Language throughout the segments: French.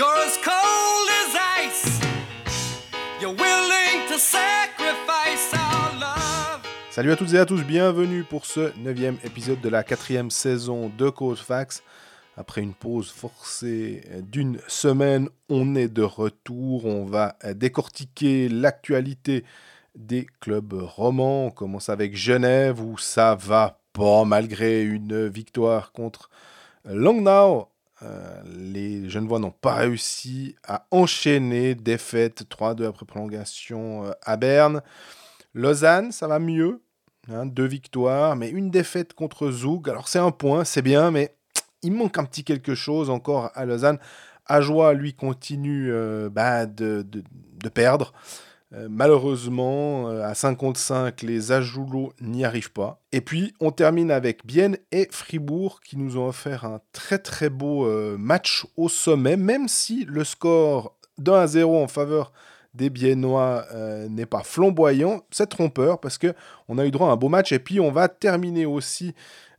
You're as cold as ice. You're willing to sacrifice our love. Salut à toutes et à tous, bienvenue pour ce neuvième épisode de la quatrième saison de Fax. Après une pause forcée d'une semaine, on est de retour. On va décortiquer l'actualité des clubs romans. On commence avec Genève où ça va pas malgré une victoire contre Langnau. Euh, les Genevois n'ont pas réussi à enchaîner défaite 3-2 après prolongation euh, à Berne. Lausanne, ça va mieux. hein, deux victoires, mais une défaite contre Zug. Alors c'est un point, c'est bien, mais il manque un petit quelque chose encore à Lausanne. Ajoie, lui, continue euh, bah, de- de perdre. Euh, malheureusement, euh, à 5 contre 5, les Ajoulots n'y arrivent pas. Et puis, on termine avec Bienne et Fribourg qui nous ont offert un très très beau euh, match au sommet, même si le score d'1 à 0 en faveur des Biennois euh, n'est pas flamboyant. C'est trompeur parce que on a eu droit à un beau match. Et puis, on va terminer aussi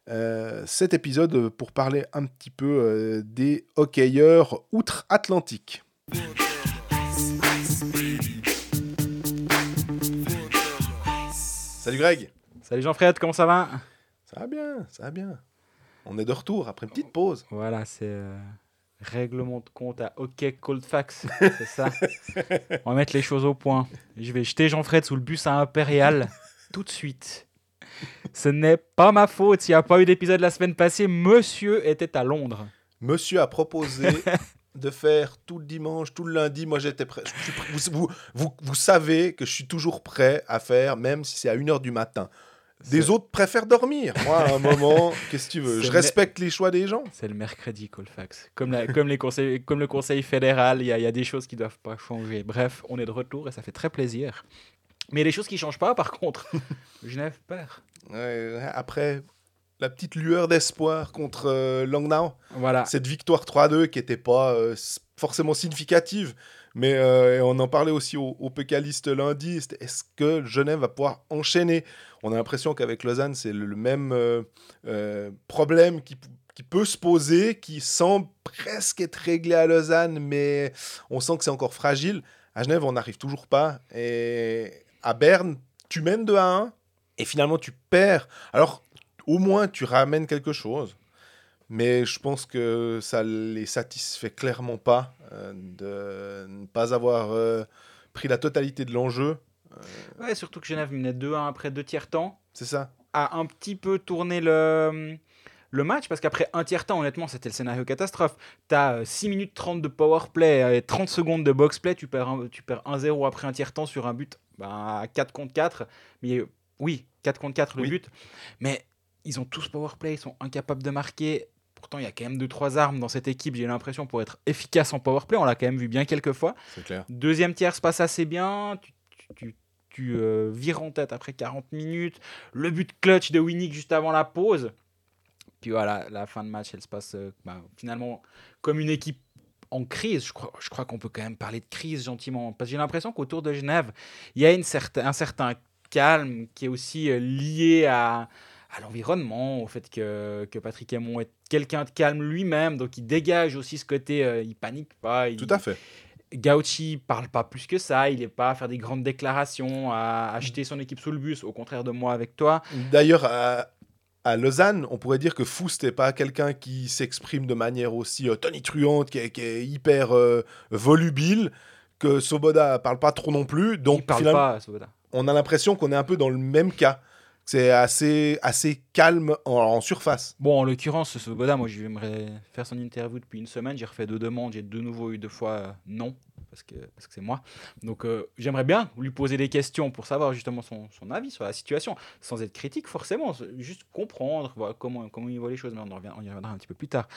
euh, cet épisode pour parler un petit peu euh, des hockeyeurs outre-Atlantique. Salut Greg Salut Jean-Fred, comment ça va? Ça va bien, ça va bien. On est de retour après une petite pause. Voilà, c'est euh, règlement de compte à OK Cold Fax, c'est ça. On va mettre les choses au point. Je vais jeter Jean-Fred sous le bus à Impérial tout de suite. Ce n'est pas ma faute s'il n'y a pas eu d'épisode la semaine passée. Monsieur était à Londres. Monsieur a proposé de faire tout le dimanche, tout le lundi. Moi, j'étais prêt. Vous, vous, vous, vous savez que je suis toujours prêt à faire, même si c'est à 1h du matin. Des autres préfèrent dormir. Moi, à un moment, qu'est-ce que tu veux? Je respecte les choix des gens. C'est le mercredi Colfax. Comme, la- comme, les conseils, comme le conseil fédéral, il y, a- il y a des choses qui ne doivent pas changer. Bref, on est de retour et ça fait très plaisir. Mais les choses qui ne changent pas, par contre, Genève perd. Ouais, après, la petite lueur d'espoir contre euh, Langnau. Voilà. cette victoire 3-2 qui n'était pas euh, forcément significative, mais euh, on en parlait aussi au, au Pécaliste lundi, est-ce que Genève va pouvoir enchaîner? On a l'impression qu'avec Lausanne, c'est le, le même problème qui peut se poser, qui semble presque être réglé à Lausanne, mais on sent que c'est encore fragile. À Genève, on n'arrive toujours pas. Et à Berne, tu mènes 2 à 1, et finalement tu perds. Alors, au moins, tu ramènes quelque chose. Mais je pense que ça les satisfait clairement pas euh, de ne pas avoir euh, pris la totalité de l'enjeu. Ouais, surtout que Genève menait 2-1 après deux tiers temps, C'est ça a un petit peu tourné le, le match, parce qu'après un tiers temps, honnêtement, c'était le scénario catastrophe. Tu as 6 minutes 30 de power play et 30 secondes de box play, tu perds, un- tu perds 1-0 après un tiers temps sur un but bah, à 4 contre 4. Mais euh, oui, 4 contre 4 le Oui. but. Mais ils ont tous power play, ils sont incapables de marquer. Pourtant, il y a quand même 2-3 armes dans cette équipe, j'ai l'impression, pour être efficace en power play. On l'a quand même vu bien quelques fois. Clair. Deuxième tiers se passe assez bien. Tu, tu, tu- tu, euh, vires en tête après 40 minutes. Le but clutch de Winnick juste avant la pause. Puis voilà, la fin de match, elle se passe euh, bah, finalement comme une équipe en crise. Je crois, je crois qu'on peut quand même parler de crise gentiment. Parce que j'ai l'impression qu'autour de Genève, il y a une certain, un certain calme qui est aussi euh, lié à, à l'environnement, au fait que, que Patrick Aymon est quelqu'un de calme lui-même. Donc il dégage aussi ce côté, euh, il panique pas. il- Tout à fait. Gauchi parle pas plus que ça, il est pas à faire des grandes déclarations, à acheter son équipe sous le bus, au contraire de moi avec toi. D'ailleurs, à, à Lausanne, on pourrait dire que Foust n'est pas quelqu'un qui s'exprime de manière aussi euh, tonitruante, qui est, qui est hyper euh, volubile, que Soboda parle pas trop non plus. Donc il parle finalement, pas, Svoboda. on a l'impression qu'on est un peu dans le même cas. C'est assez, calme en, surface. Bon, en l'occurrence, Svoboda, moi j'aimerais faire son interview depuis une semaine, j'ai refait deux demandes, j'ai de nouveau eu deux fois euh, non, parce que c'est moi. Donc euh, j'aimerais bien lui poser des questions pour savoir justement son, avis sur la situation, sans être critique forcément, juste comprendre comment, il voit les choses, mais on, en revient- on y reviendra un petit peu plus tard.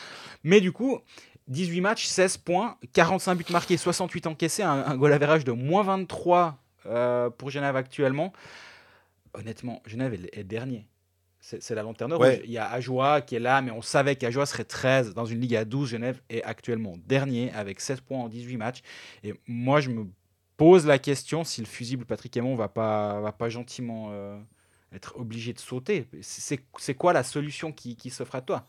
Mais du coup, 18 matchs, 16 points, 45 buts marqués, 68 encaissés, un, un goal average de moins 23 euh, pour Genève actuellement. Honnêtement, Genève est, est dernier. C'est la lanterne Ouais. rouge. Il y a Ajoie qui est là, mais on savait qu'Ajoie serait 13 dans une ligue à 12. Genève est actuellement dernier avec 16 points en 18 matchs. Et moi, je me pose la question si le fusible Patrick Aymon va pas, va pas gentiment euh, être obligé de sauter. C'est quoi la solution qui, qui s'offre à toi?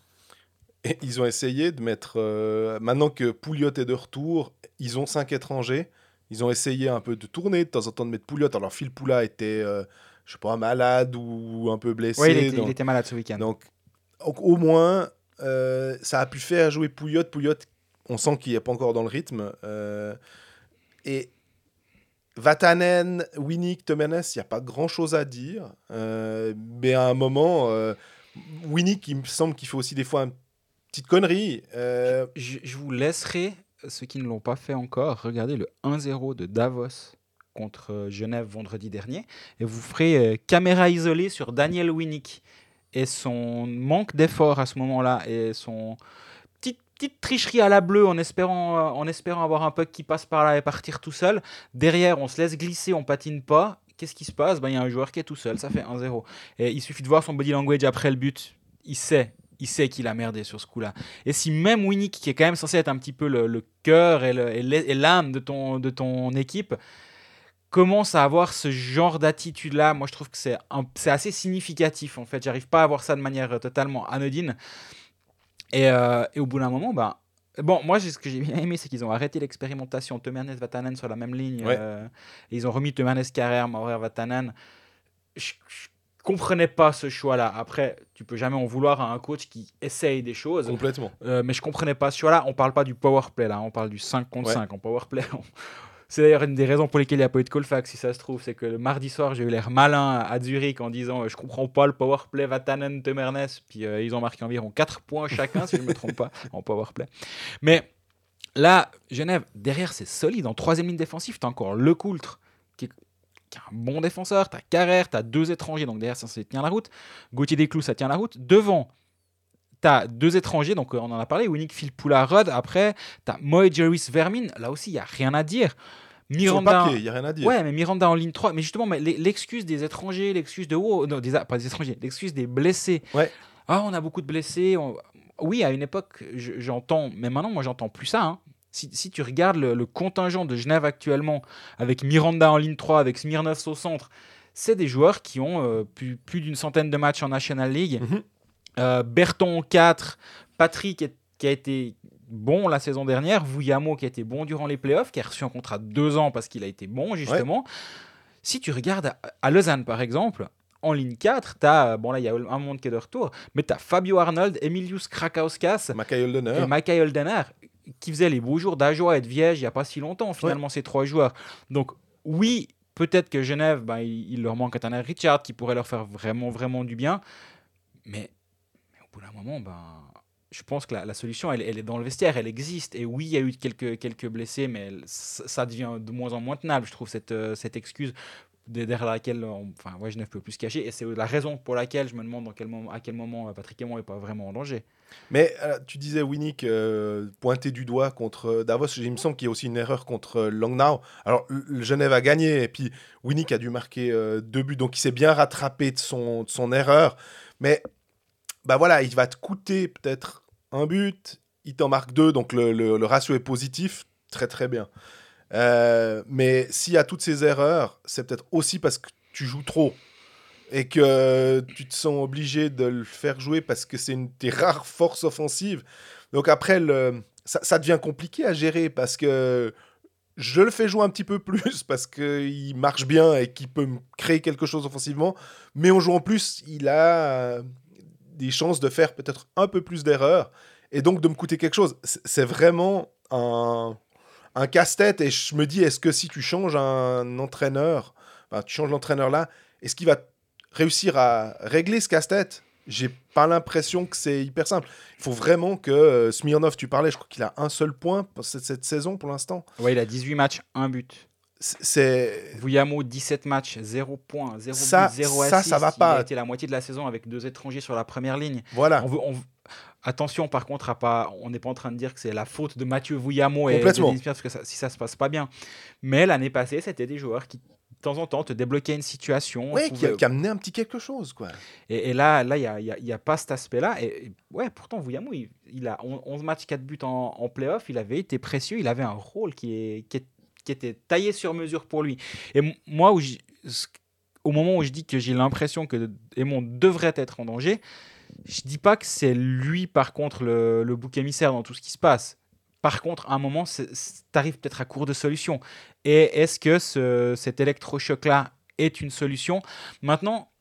Et ils ont essayé de mettre. euh, maintenant que Pouliot est de retour, ils ont cinq étrangers. Ils ont essayé un peu de tourner, de temps en temps de mettre Pouliot. Alors Phil Poula était, euh, je sais pas, malade ou un peu blessé. Ouais, il, était, donc, il était malade ce week-end. donc, donc, au moins, euh, ça a pu faire jouer Pouliot. Pouliot, on sent qu'il n'est pas encore dans le rythme. euh, et Vatanen, Winnick, Temenes, il n'y a pas grand-chose à dire. Euh, mais à un moment, euh, Winnick, il me semble qu'il fait aussi des fois une petite connerie. Euh, Je, je vous laisserai, ceux qui ne l'ont pas fait encore, regarder le 1-0 de Davos contre euh, Genève vendredi dernier. Et vous ferez euh, caméra isolée sur Daniel Winnick et son manque d'effort à ce moment-là et son petite, petite tricherie à la bleue en espérant, euh, en espérant avoir un puck qui passe par là et partir tout seul. Derrière, on se laisse glisser, on patine pas. Qu'est-ce qui se passe? Ben, Il y a un joueur qui est tout seul, ça fait 1-0. Et il suffit de voir son body language après le but. Il sait, il sait qu'il a merdé sur ce coup-là. Et si même Winnick, qui est quand même censé être un petit peu le, le cœur et l'âme de ton, de ton équipe, commence à avoir ce genre d'attitude-là, moi je trouve que c'est un- c'est assez significatif en fait. J'arrive pas à voir ça de manière euh, totalement anodine. Et, euh, et au bout d'un moment, ben, bon, moi ce que j'ai bien aimé, c'est qu'ils ont arrêté l'expérimentation Temernes Vatanen sur la même ligne. Ouais. euh, et ils ont remis Temernes Carrère, Maurer Vatanen. Je, je comprenais pas ce choix-là. Après, tu peux jamais en vouloir à un coach qui essaye des choses. complètement. Euh, mais je comprenais pas ce choix-là. On parle pas du power play là, on parle du 5 contre Ouais. 5 en power play. on- C'est d'ailleurs une des raisons pour lesquelles il n'y a pas eu de Colfax, si ça se trouve. C'est que le mardi soir, j'ai eu l'air malin à Zurich en disant euh, Je comprends pas le power play Vatanen, Temernes. Puis euh, ils ont marqué environ 4 points chacun, si je ne me trompe pas, en power play. Mais là, Genève, derrière, c'est solide. En troisième ligne défensive, tu as encore Le Coultre, qui est un bon défenseur. Tu as Carrère, tu as deux étrangers, donc derrière, ça, ça tient la route. Gauthier Desclous, ça tient la route. Devant, tu as deux étrangers, donc euh, on en a parlé, Winnick Philpoula Rudd. Après, tu as Moe Jervis Vermin. Là aussi, il n'y a rien à dire. Miranda. il n'y a rien à dire. Ouais, mais Miranda en ligne 3. Mais justement, mais l'e- l'excuse des étrangers, l'excuse de. Oh, non, des, pas des étrangers, l'excuse des blessés. Ouais. Ah, on a beaucoup de blessés. on- Oui, à une époque, je- j'entends. Mais maintenant, moi, j'entends plus ça. hein. Si, si tu regardes le, le contingent de Genève actuellement, avec Miranda en ligne 3, avec Smirnov au centre, c'est des joueurs qui ont euh, plus, plus d'une centaine de matchs en National League. Mhm. Euh, Berton 4, Patrick est- qui a été bon la saison dernière, Vouillamo qui a été bon durant les playoffs, qui a reçu un contrat de deux ans parce qu'il a été bon justement. Si tu regardes à, à Lausanne par exemple, en ligne 4, tu as, bon là il y a un monde qui est de retour, mais tu as Fabio Arnold, Emilius Krakauskas et Michael Holdener qui faisaient les beaux jours d'Ajoie et de Viège il n'y a pas si longtemps finalement ces trois joueurs. Donc oui, peut-être que Genève, ben, il, il leur manque un Richard qui pourrait leur faire vraiment vraiment du bien, mais, bout d'un moment, ben, je pense que la, solution, elle, est dans le vestiaire, elle existe. Et oui, il y a eu quelques, blessés, mais ça devient de moins en moins tenable, je trouve, cette, euh, excuse de- derrière laquelle on, enfin, Genève peut plus se cacher. Et c'est la raison pour laquelle je me demande à quel moment euh, Patrick Aymon n'est pas vraiment en danger. Mais euh, tu disais Winnick euh, pointé du doigt contre Davos. Il me semble qu'il y a aussi une erreur contre euh, Langnau. Alors, Genève a gagné et puis Winnick a dû marquer deux buts. Donc, il s'est bien rattrapé de son, de son erreur. Mais, bah voilà, il va te coûter peut-être un but. Il t'en marque deux. Donc, le, le- ratio est positif. Très, très bien. Euh, mais s'il y a toutes ces erreurs, c'est peut-être aussi parce que tu joues trop et que tu te sens obligé de le faire jouer parce que c'est une de tes rares forces offensives. Donc après, le, ça, devient compliqué à gérer parce que je le fais jouer un petit peu plus parce qu'il marche bien et qu'il peut me créer quelque chose offensivement. Mais en jouant plus, il a des chances de faire peut-être un peu plus d'erreurs et donc de me coûter quelque chose. C'est vraiment un, un casse-tête et je me dis, est-ce que si tu changes un entraîneur, enfin, tu changes l'entraîneur là, est-ce qu'il va réussir à régler ce casse-tête? J'ai pas l'impression que c'est hyper simple. Il faut vraiment que euh, Smirnov, tu parlais, je crois qu'il a un seul point pour cette, cette saison pour l'instant. Ouais, il a 18 matchs, 1 but. C'est- Vouillamo, 17 matchs, 0 points, 0 Ça- but, 0 ça, assist. ça va Il pas. a été la moitié de la saison avec deux étrangers sur la première ligne. voilà. On veut, on- Attention, par contre, à pas, on n'est pas en train de dire que c'est la faute de Mathieu Vouillamo et de parce que ça- si ça se passe pas bien. Mais l'année passée, c'était des joueurs qui, de temps en temps, te débloquaient une situation. Ouais, qui, a, pouvaient- qui a amené un petit quelque chose, quoi. Et, et là, là, il n'y a, il y a- il y a pas cet aspect-là. Et, et ouais, pourtant, Vouillamo, il, il a on- 11 matchs, 4 buts en, en playoff. Il avait été précieux. Il avait un rôle qui, est, qui, est- qui était taillé sur mesure pour lui. Et moi, au moment où je dis que j'ai l'impression que Aymon devrait être en danger, Je dis pas que c'est lui, par contre, le, bouc émissaire dans tout ce qui se passe. Par contre, à un moment, tu arrives peut-être à court de solutions. Et est-ce que ce, cet électrochoc-là est une solution? Maintenant,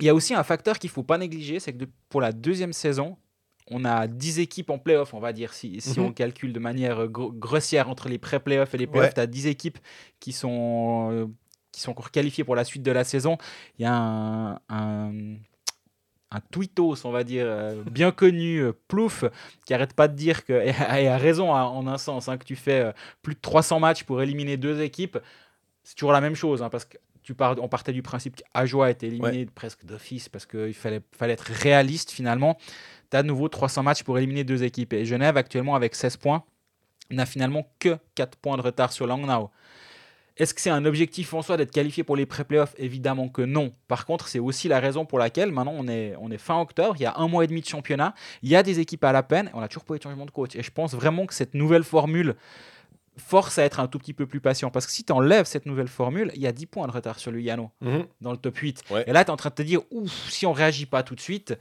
il y a aussi un facteur qu'il faut pas négliger, c'est que pour la deuxième saison, on a 10 équipes en playoff, on va dire, si, si Mhm. on calcule de manière gro- grossière entre les pré-playoffs et les playoffs, Ouais. tu as 10 équipes qui sont, euh, qui sont encore qualifiées pour la suite de la saison. Il y a un, un, un tweetos, on va dire, euh, bien connu, euh, Plouf, qui arrête pas de dire que, et a, et a raison hein, en un sens, hein, que tu fais plus de 300 matchs pour éliminer deux équipes. C'est toujours la même chose, hein, parce que tu pars, on partait du principe qu'Ajoie a été éliminé presque d'office parce qu'il fallait, fallait être réaliste finalement. Tu as de nouveau 300 matchs pour éliminer deux équipes. Et Genève, actuellement, avec 16 points, n'a finalement que 4 points de retard sur Langnau. Est-ce que c'est un objectif en soi d'être qualifié pour les pré-playoffs? Évidemment que non. Par contre, c'est aussi la raison pour laquelle maintenant on est, on est fin octobre, il y a un mois et demi de championnat, il y a des équipes à la peine, on n'a toujours pas eu de changement de coach. Et je pense vraiment que cette nouvelle formule force à être un tout petit peu plus patient. Parce que si tu enlèves cette nouvelle formule, il y a 10 points de retard sur Lugano Mhm. dans le top 8. Ouais. Et là, tu es en train de te dire, ouf, si on réagit pas tout de suite,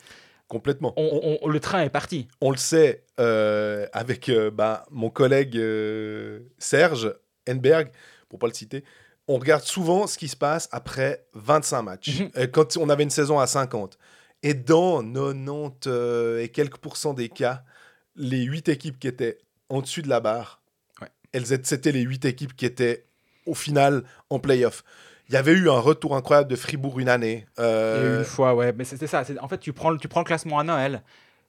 Complètement. on- on- le train est parti. On le sait euh, avec euh, bah, mon collègue euh, Serge Enberg, pour pas le citer, on regarde souvent ce qui se passe après 25 matchs, Mhm. quand on avait une saison à 50. Et dans 90 euh, et quelques pourcents des cas, les 8 équipes qui étaient en dessus de la barre, Ouais. elles étaient- c'était les 8 équipes qui étaient au final en playoff. Il y avait eu un retour incroyable de Fribourg une année. Euh, une fois, ouais, mais c'était ça. En fait, tu prends, le- tu prends le classement à Noël,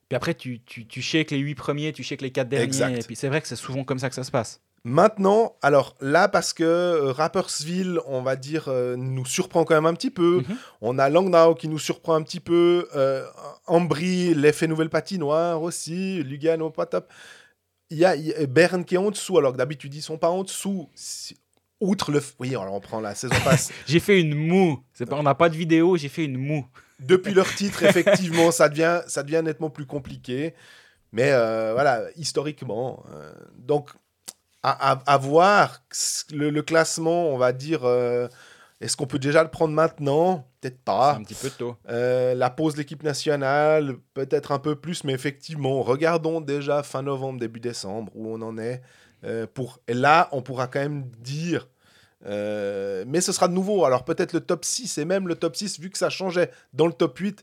puis après, tu, tu, tu shakes les 8 premiers, tu shakes les 4 derniers, Exact. et puis c'est vrai que c'est souvent comme ça que ça se passe. Maintenant, alors là, parce que euh, Rapperswil, on va dire, euh, nous surprend quand même un petit peu. Mhm. On a Langnau qui nous surprend un petit peu. Euh, Ambry, l'effet nouvelle patinoire aussi. Lugano, pas top. Il y a, il y a Berne qui est en dessous, alors que d'habitude, ils sont pas en dessous. Si- Outre le. Oui, alors on prend la saison passe. J'ai fait une moue. C'est Pas, on n'a pas de vidéo, j'ai fait une moue. Depuis leur titre, effectivement, ça devient, ça devient nettement plus compliqué. Mais euh, voilà, historiquement. euh, donc, à, à- à voir le, le classement, on va dire. euh, Est-ce qu'on peut déjà le prendre maintenant? Peut-être pas. un petit peu tôt. Euh, la pause de l'équipe nationale, peut-être un peu plus, mais effectivement, regardons déjà fin novembre, début décembre, où on en est. euh, pour... Et là, on pourra quand même dire. euh, mais ce sera de nouveau. Alors peut-être le top 6 et même le top 6, vu que ça changeait dans le top 8,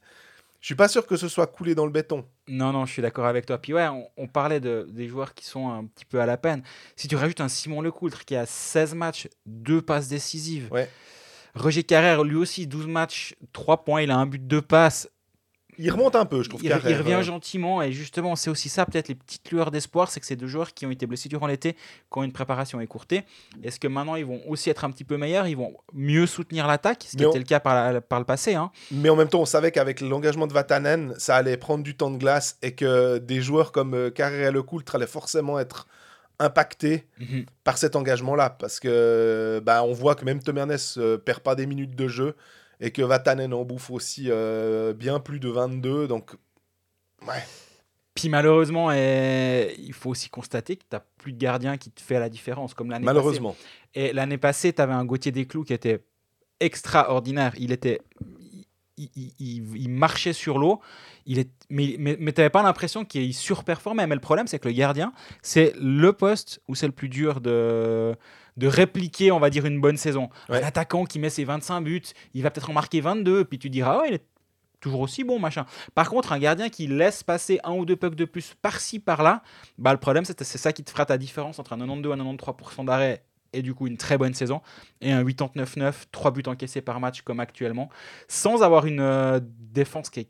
je suis pas sûr que ce soit coulé dans le béton. Non, non, je suis d'accord avec toi. Puis ouais, on, on parlait de, des joueurs qui sont un petit peu à la peine. Si tu rajoutes un Simon Lecoultre qui a 16 matchs, 2 passes décisives. Ouais. Roger Carrère, lui aussi, 12 matchs, 3 points, il a un but, 2 passes. Il remonte un peu, je trouve. Il, revient gentiment et justement, c'est aussi ça, peut-être les petites lueurs d'espoir, c'est que ces deux joueurs qui ont été blessés durant l'été, qui ont une préparation écourtée, est-ce que maintenant ils vont aussi être un petit peu meilleurs, ils vont mieux soutenir l'attaque, ce qui on- était le cas par, la- par le passé. Hein. Mais en même temps, on savait qu'avec l'engagement de Vatanen, ça allait prendre du temps de glace et que des joueurs comme euh, Carrère et Lecoultre allaient forcément être impactés Mhm. par cet engagement-là. Parce que bah, on voit que même Tom Ernest euh, perd pas des minutes de jeu et que Vatanen en bouffe aussi euh, bien plus de 22. Donc, ouais. Puis malheureusement, eh, il faut aussi constater que tu n'as plus de gardien qui te fait la différence, comme l'année passée. malheureusement. Et l'année passée, tu avais un Gauthier Desclous qui était extraordinaire. Il était. Il, il- il- il marchait sur l'eau, il est, mais, mais, mais tu n'avais pas l'impression qu'il surperformait. Mais le problème, c'est que le gardien, c'est le poste où c'est le plus dur de, de répliquer, on va dire, une bonne saison. Ouais. Un attaquant qui met ses 25 buts, il va peut-être en marquer 22, puis tu diras, ouais, il est toujours aussi bon, machin. Par contre, un gardien qui laisse passer un ou deux pucks de plus par-ci, par-là, bah, le problème, c'est c'est ça qui te fera ta différence entre un 92 à 93% d'arrêt et du coup une très bonne saison, et un 89-9, 3 buts encaissés par match comme actuellement, sans avoir une euh, défense qui est,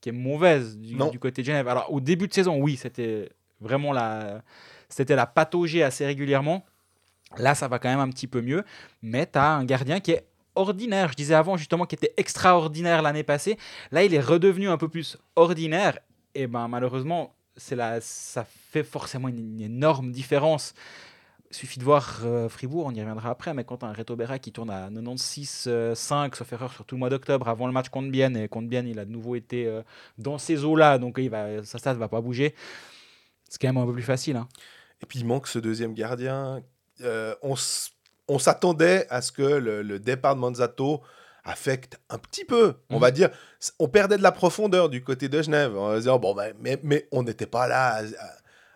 qui est mauvaise du, côté de Genève. Alors au début de saison, oui, c'était vraiment la, c'était la patauger assez régulièrement. Là, ça va quand même un petit peu mieux, mais tu as un gardien qui est ordinaire. Je disais avant justement qu'il était extraordinaire l'année passée. Là, il est redevenu un peu plus ordinaire. Et ben malheureusement, c'est ça fait forcément une, énorme différence. Suffit de voir euh, Fribourg, on y reviendra après, mais quand un Reto Berra qui tourne à 96-5, sauf erreur, sur tout le mois d'octobre, avant le match contre Bienne, et contre Bienne, il a de nouveau été euh, dans ces eaux-là, donc il va, sa stade ne va pas bouger. C'est quand même un peu plus facile. hein. Et puis il manque ce deuxième gardien. Euh, on s'attendait à ce que le, le départ de Manzato affecte un petit peu. On Mhm. va dire, on perdait de la profondeur du côté de Genève. En disant, bon, ben, mais, mais on n'était pas là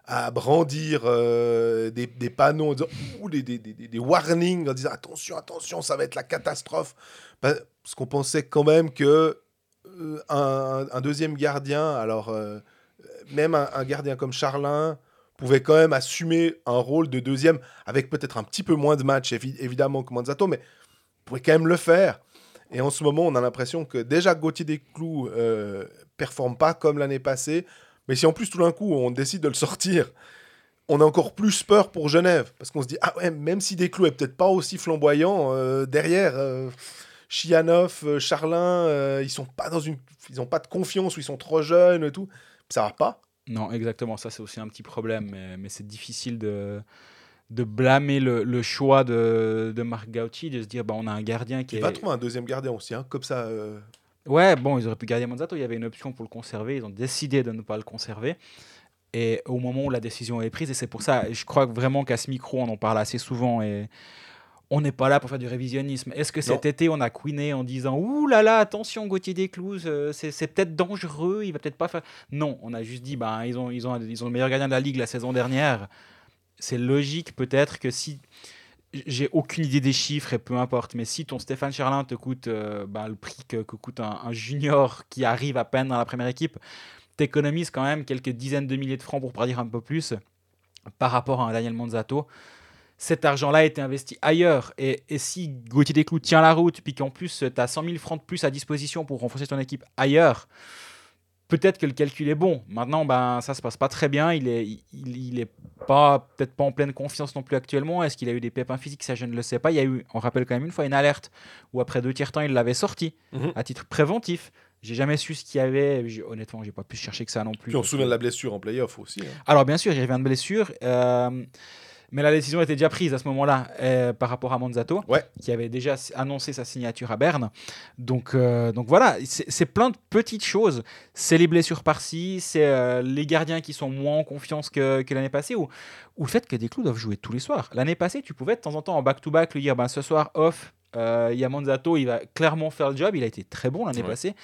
à, à brandir euh, des, des panneaux, en disant, ou des, des, des- des warnings, en disant, attention, attention, ça va être la catastrophe. Pa- Parce qu'on pensait quand même que euh, un, un deuxième gardien, alors euh, même un, un gardien comme Charlin, pouvait quand même assumer un rôle de deuxième avec peut-être un petit peu moins de matchs, évi- évidemment, que Manzato, mais pouvait quand même le faire. Et en ce moment, on a l'impression que déjà Gauthier Desclous euh, performe pas comme l'année passée, mais si en plus tout d'un coup on décide de le sortir, on a encore plus peur pour Genève, parce qu'on se dit, ah ouais, même si Desclous est peut-être pas aussi flamboyant, euh, derrière, euh, euh, Charlin, ils sont pas dans une, ils ont pas de confiance, ou ils sont trop jeunes et tout, ça va pas. Non, exactement, ça c'est aussi un petit problème, mais, mais c'est difficile de, de blâmer le, le choix de, de Marc Gauchi, de se dire bah, on a un gardien qui Il est... va trouver un deuxième gardien aussi, hein, comme ça. euh, Ouais, bon, ils auraient pu garder Monzato, il y avait une option pour le conserver, ils ont décidé de ne pas le conserver. Et au moment où la décision est prise, et c'est pour ça, je crois vraiment qu'à ce micro, on en parle assez souvent, et on n'est pas là pour faire du révisionnisme. Est-ce que cet Non. été, on a couiné en disant Ouh là là, attention, Gauthier Desclouzes, euh, c'est c'est peut-être dangereux, il va peut-être pas faire. Non, on a juste dit ben, ils, ont, ils, ont, ils ont le meilleur gardien de la ligue la saison dernière. C'est logique peut-être que si. J'ai aucune idée des chiffres et peu importe, mais si ton Stéphane Charlin te coûte euh, ben, le prix que, que coûte un, un junior qui arrive à peine dans la première équipe, t'économises quand même quelques dizaines de milliers de francs pour pas dire un peu plus par rapport à un Daniel Manzato. Cet argent-là a été investi ailleurs. Et, et si Gauthier Desclous tient la route, puis qu'en plus tu as 100 000 francs de plus à disposition pour renforcer ton équipe ailleurs, peut-être que le calcul est bon. Maintenant, ben, ça se passe pas très bien. Il est, il, il est pas, peut-être pas en pleine confiance non plus actuellement. Est-ce qu'il a eu des pépins physiques? Ça, je ne le sais pas. Il y a eu, on rappelle quand même une fois, une alerte où après deux tiers temps, il l'avait sorti Mhm. à titre préventif. J'ai jamais su ce qu'il y avait. Honnêtement, j'ai pas pu chercher que ça non plus. Puis on se souvient de la blessure en playoff aussi. hein. alors bien sûr, il revient de blessure, euh, mais la décision était déjà prise à ce moment-là euh, par rapport à Monzato, Ouais. qui avait déjà annoncé sa signature à Berne. Donc, euh, donc voilà, c'est plein de petites choses. C'est les blessures par-ci, c'est euh, les gardiens qui sont moins en confiance que, que l'année passée, ou, ou le fait que des clous doivent jouer tous les soirs. L'année passée, tu pouvais de temps en temps en back-to-back lui dire, ben, ce soir off. euh, Il y a Monzato, il va clairement faire le job. Il a été très bon l'année Ouais. passée.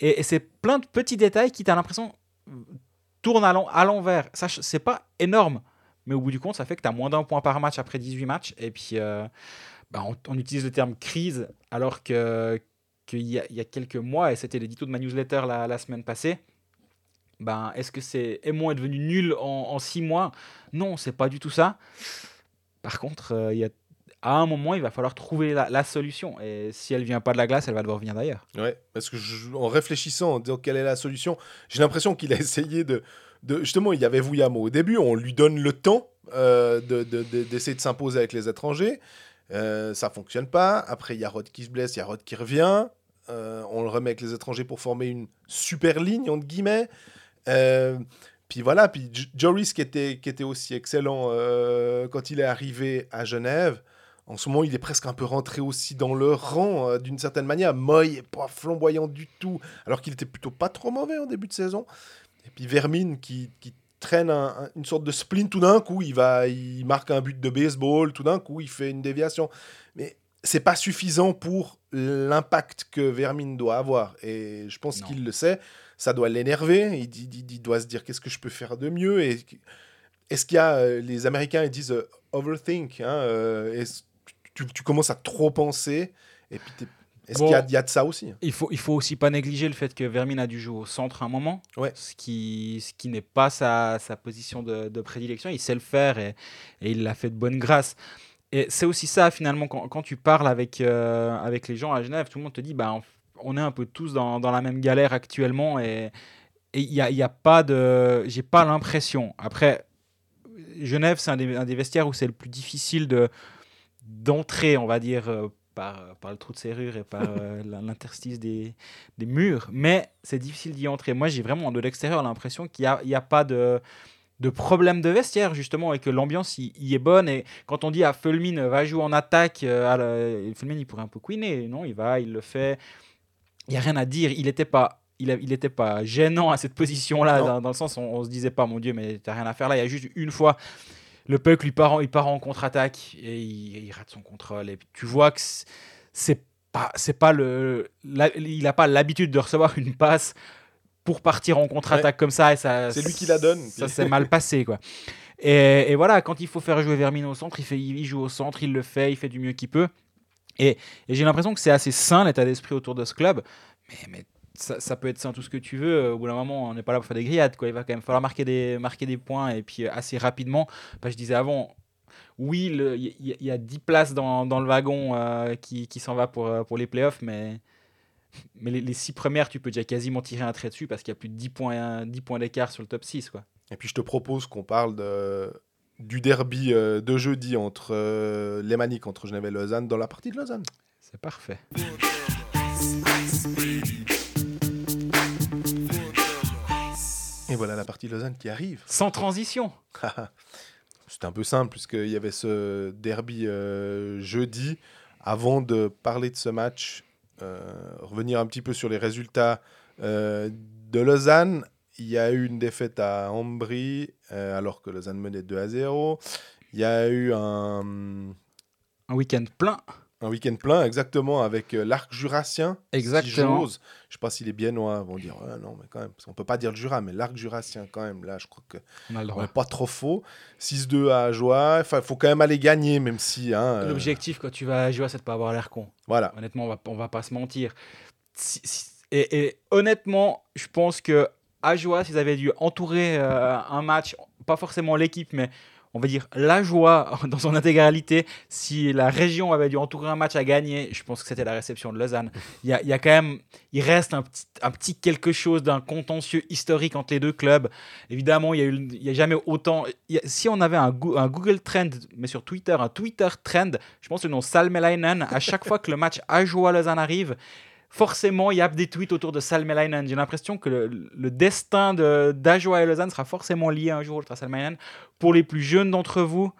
Et, et c'est plein de petits détails qui, tu as l'impression, tournent à l'en- à l'envers. C'est pas énorme, mais au bout du compte, ça fait que tu as moins d'un point par match après 18 matchs. Et puis, euh, bah, on, utilise le terme crise, alors qu'il y, a- y a quelques mois, et c'était l'édito de ma newsletter la, semaine passée, ben, est-ce que c'est Aimon est devenu nul en, en six mois? Non, c'est pas du tout ça. Par contre, euh, y a, à un moment, il va falloir trouver la, solution. Et si elle vient pas de la glace, elle va devoir venir d'ailleurs. Ouais, parce que en réfléchissant, en disant quelle est la solution, j'ai l'impression qu'il a essayé de, de- Justement, il y avait Vouillamo. Au début, on lui donne le temps euh, de- de- de- d'essayer de, s'imposer avec les étrangers. Euh, ça fonctionne pas. Après, il y a Rod qui se blesse, il y a Rod qui revient. Euh, on le remet avec les étrangers pour former une super ligne, entre guillemets. Euh, puis voilà, puis Joris qui était, qui était aussi excellent euh, quand il est arrivé à Genève. En ce moment, il est presque un peu rentré aussi dans le rang d'une certaine manière. Moy est pas flamboyant du tout, alors qu'il était plutôt pas trop mauvais en début de saison. Et puis Vermine qui, qui traîne un- un- une sorte de sprint tout d'un coup, il va, il marque un but de baseball, tout d'un coup il fait une déviation. Mais c'est pas suffisant pour l'impact que Vermine doit avoir. Et je pense qu'il le sait. Ça doit l'énerver. Il, dit- il- il doit se dire qu'est-ce que je peux faire de mieux? Et est-ce qu'il y a euh, les Américains ils disent euh, overthink. Hein, euh, tu, tu commences à trop penser? Et puis est-ce Bon. qu'il y a, il y a de ça aussi hein? Il faut, il faut aussi pas négliger le fait que Vermin a dû jouer au centre à un moment, Ouais. ce qui, ce qui n'est pas sa, sa position de, de prédilection. Il sait le faire et, et il l'a fait de bonne grâce. Et c'est aussi ça, finalement, quand, quand tu parles avec, euh, avec les gens à Genève, tout le monde te dit bah, on, est un peu tous dans, dans la même galère actuellement et et il n'y a, y a pas de. J'ai pas l'impression. Après, Genève, c'est un des, un des vestiaires où c'est le plus difficile de d'entrer, on va dire, euh, par, par le trou de serrure et par euh, l'interstice des, des murs. Mais c'est difficile d'y entrer. Moi, j'ai vraiment de l'extérieur l'impression qu'il n'y a, a pas de, de problème de vestiaire, justement, et que l'ambiance y, y est bonne. Et quand on dit à Fulmin va jouer en attaque, euh, Fulmin, il pourrait un peu queener. Non, il va, il le fait. Il n'y a rien à dire. Il n'était pas. Il n'était pas gênant à cette position-là, dans, dans le sens où on, on se disait pas, mon Dieu, mais t'as rien à faire là. Il y a juste une fois, le puck lui part en, il part en contre-attaque et il, il rate son contrôle. Et tu vois que c'est- pas, c'est pas le, la- il n'a pas l'habitude de recevoir une passe pour partir en contre-attaque comme ça et ça. C'est lui qui la donne, Ça s'est mal passé quoi. Et, et voilà, quand il faut faire jouer Vermine au centre, il, fait, il joue au centre, il le fait, il fait du mieux qu'il peut. Et, et j'ai l'impression que c'est assez sain l'état d'esprit autour de ce club. Mais, mais ça, ça peut être sain tout ce que tu veux. Au bout d'un moment, on n'est pas là pour faire des grillades. Quoi. Il va quand même falloir marquer des, marquer des points et puis euh, assez rapidement. Bah, je disais avant, oui, il y, a 10 places dans, dans le wagon euh, qui, qui s'en va pour, euh, pour les playoffs, mais, mais les, les 6 premières, tu peux déjà quasiment tirer un trait dessus parce qu'il y a plus de 10 points, 10 points d'écart sur le top 6. Quoi. Et puis je te propose qu'on parle de, du derby euh, de jeudi entre euh, les Maniques, entre Genève et Lausanne, dans la partie de Lausanne. C'est parfait. Et voilà la partie de Lausanne qui arrive. Sans transition. C'était un peu simple puisqu'il y avait ce derby euh, jeudi. Avant de parler de ce match, euh, revenir un petit peu sur les résultats euh, de Lausanne. Il y a eu une défaite à Ambry alors que Lausanne menait 2 à 0. Il y a eu un, Un week-end plein. Un week-end plein exactement avec euh, l'arc jurassien. si Exactement. j'ose. Je sais pas si les Biennois vont dire non mais quand même qu'on peut pas dire le Jura mais l'arc jurassien quand même là je crois que On a le on droit. n'est pas trop faux. 6-2 à Ajoie. Enfin, il faut quand même aller gagner, même si. Hein, euh, L'objectif quand tu vas jouer, c'est de pas avoir l'air con. voilà. Honnêtement, on va, on va pas se mentir. Si- si- et, et honnêtement, je pense que Ajoie, s'ils avaient dû entourer euh, un match, pas forcément l'équipe, mais on va dire la joie dans son intégralité, si la région avait dû entourer un match à gagner, je pense que c'était la réception de Lausanne. Il y a, y quand même, il reste un petit, quelque chose d'un contentieux historique entre les deux clubs. Évidemment, il y a, a jamais autant. si on avait un, Goo- un Google Trend, mais sur Twitter, un Twitter Trend, je pense que le nom Salmelainen, à chaque fois que le match Ajoie-Lausanne arrive, forcément, il y a des tweets autour de Salmelainen. J'ai l'impression que le, le destin de- d'Ajoie et Lausanne sera forcément lié un jour à Salmelainen. Pour les plus jeunes d'entre vous,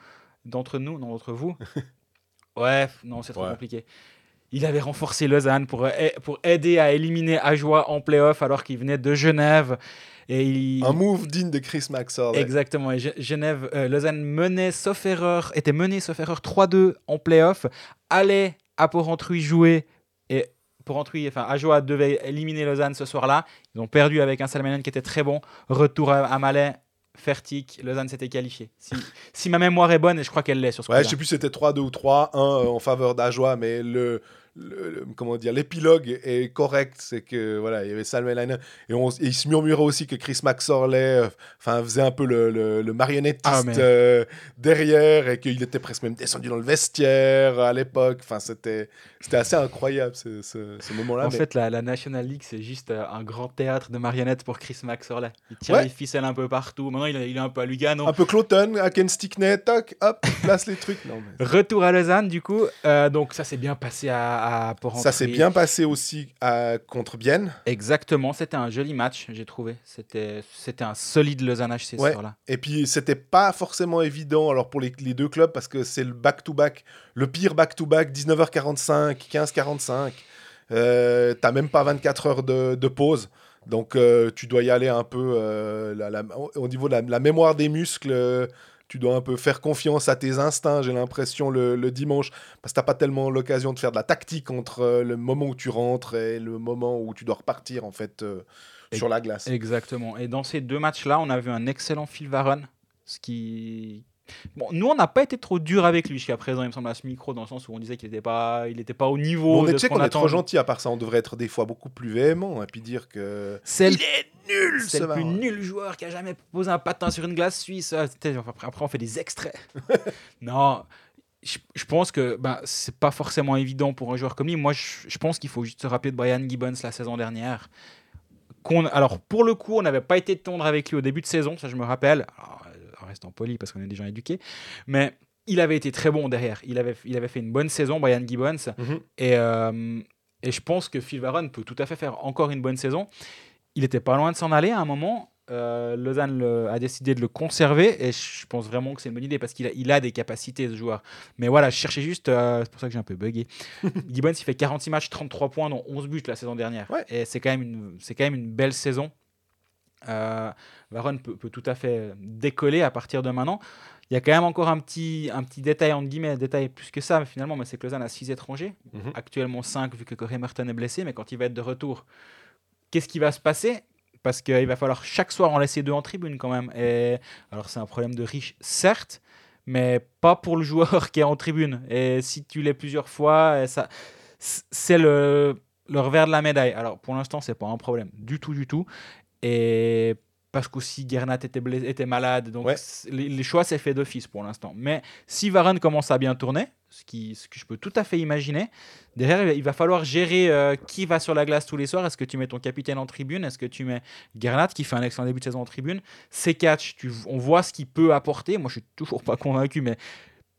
d'entre nous, non, d'entre vous, ouais, non, c'est trop Ouais. compliqué. Il avait renforcé Lausanne pour, a- pour aider à éliminer Ajoie en playoff alors qu'il venait de Genève. Et il... Un move digne de Chris Maxwell. Exactement. Et Ge- Genève, euh, Lausanne menait, sauf erreur, était menée, sauf erreur, 3-2 en playoff, allait à Porrentruy jouer Porrentruy, enfin, Ajoa devait éliminer Lausanne ce soir-là. Ils ont perdu avec un Salmenen qui était très bon. Retour à, Malais, Fertic, Lausanne s'était qualifié. Si, si ma mémoire est bonne, et je crois qu'elle l'est sur ce Ouais, je sais plus si c'était 3-2 ou 3-1 euh, en faveur d'Ajoie, mais le, le- le- comment dire, l'épilogue est correct. C'est que voilà, il y avait Salmelainen et, on, et il se murmurait aussi que Chris Maxorley, euh, enfin, faisait un peu le, le- le marionnettiste Ah, mais- euh, derrière et qu'il était presque même descendu dans le vestiaire à l'époque. Enfin, c'était c'était assez incroyable ce, ce- ce moment-là. En mais- fait, la, la National League, c'est juste euh, un grand théâtre de marionnettes pour Chris Maxorley. Il tire Ouais. les ficelles un peu partout. Maintenant, il, est- il est un peu à Lugano. un peu Cloton, à Ken Stickney, toc, hop, place les trucs. Non, mais Retour à Lausanne, du coup. Euh, donc, ça s'est bien passé à, à ça s'est bien passé aussi à, contre Bienne. Exactement, c'était un joli match, j'ai trouvé. C'était un solide Lausanne HC Ouais. soir-là. Et puis, c'était pas forcément évident alors pour les, les deux clubs parce que c'est le back-to-back, le pire back-to-back, 19h45, 15h45. Euh, T'as même pas 24 heures de, de pause. Donc, euh, tu dois y aller un peu euh, la- la- au- au niveau de la, la mémoire des muscles. Tu dois un peu faire confiance à tes instincts, j'ai l'impression, le, le dimanche. Parce que t'as pas tellement l'occasion de faire de la tactique entre euh, le moment où tu rentres et le moment où tu dois repartir, en fait, euh, sur la glace. Exactement. Et dans ces deux matchs-là, on a vu un excellent Phil Varane. Ce qui. Bon, nous, on n'a pas été trop dur avec lui jusqu'à présent, il me semble, à ce micro, dans le sens où on disait qu'il n'était pas, il était pas au niveau. on de ce qu'on est trop gentil, à part ça, on devrait être des fois beaucoup plus véhément et puis dire que. C'est le, nul, c'est ce le plus nul joueur qui a jamais posé un patin sur une glace suisse. Ah, Après, on fait des extraits. non, je, pense que ben, c'est pas forcément évident pour un joueur comme lui. Moi, je, je pense qu'il faut juste se rappeler de Brian Gibbons la saison dernière. Alors, pour le coup, on n'avait pas été tendre avec lui au début de saison, ça je me rappelle. Alors, restant poli parce qu'on est des gens éduqués. Mais il avait été très bon derrière. Il avait, il avait fait une bonne saison, Brian Gibbons. Mhm. Et, euh, et je pense que Phil Varane peut tout à fait faire encore une bonne saison. Il était pas loin de s'en aller à un moment. Euh, Lausanne le- a décidé de le conserver et je pense vraiment que c'est une bonne idée parce qu'il a, il a des capacités ce joueur. Mais voilà, je cherchais juste, euh, c'est pour ça que j'ai un peu bugué. Gibbons, il fait 46 matchs, 33 points, dont 11 buts la saison dernière. Ouais. Et c'est quand, même une- c'est quand même une belle saison. Euh, peut, peut tout à fait décoller à partir de maintenant. Il y a quand même encore un petit, un petit détail, entre guillemets, détail plus que ça, finalement, mais c'est que Lausanne a 6 étrangers, Mhm. actuellement 5 vu que Corey Merton est blessé, mais quand il va être de retour, qu'est-ce qui va se passer? Parce qu'il va falloir chaque soir en laisser deux en tribune quand même. Et alors c'est un problème de riche, certes, mais pas pour le joueur qui est en tribune. Et si tu l'es plusieurs fois, ça, c'est le, le revers de la médaille. Alors pour l'instant, c'est pas un problème du tout, du tout. Et parce qu'aussi Gernat était, blessé, était malade, donc Ouais. les, les choix c'est fait d'office pour l'instant. Mais si Varane commence à bien tourner, ce, qui, ce que je peux tout à fait imaginer, derrière il va- falloir gérer euh, qui va sur la glace tous les soirs. Est-ce que tu mets ton capitaine en tribune? Est-ce que tu mets Gernat qui fait un excellent début de saison en tribune? C'est catch, tu, on voit ce qu'il peut apporter. Moi je suis toujours pas convaincu, mais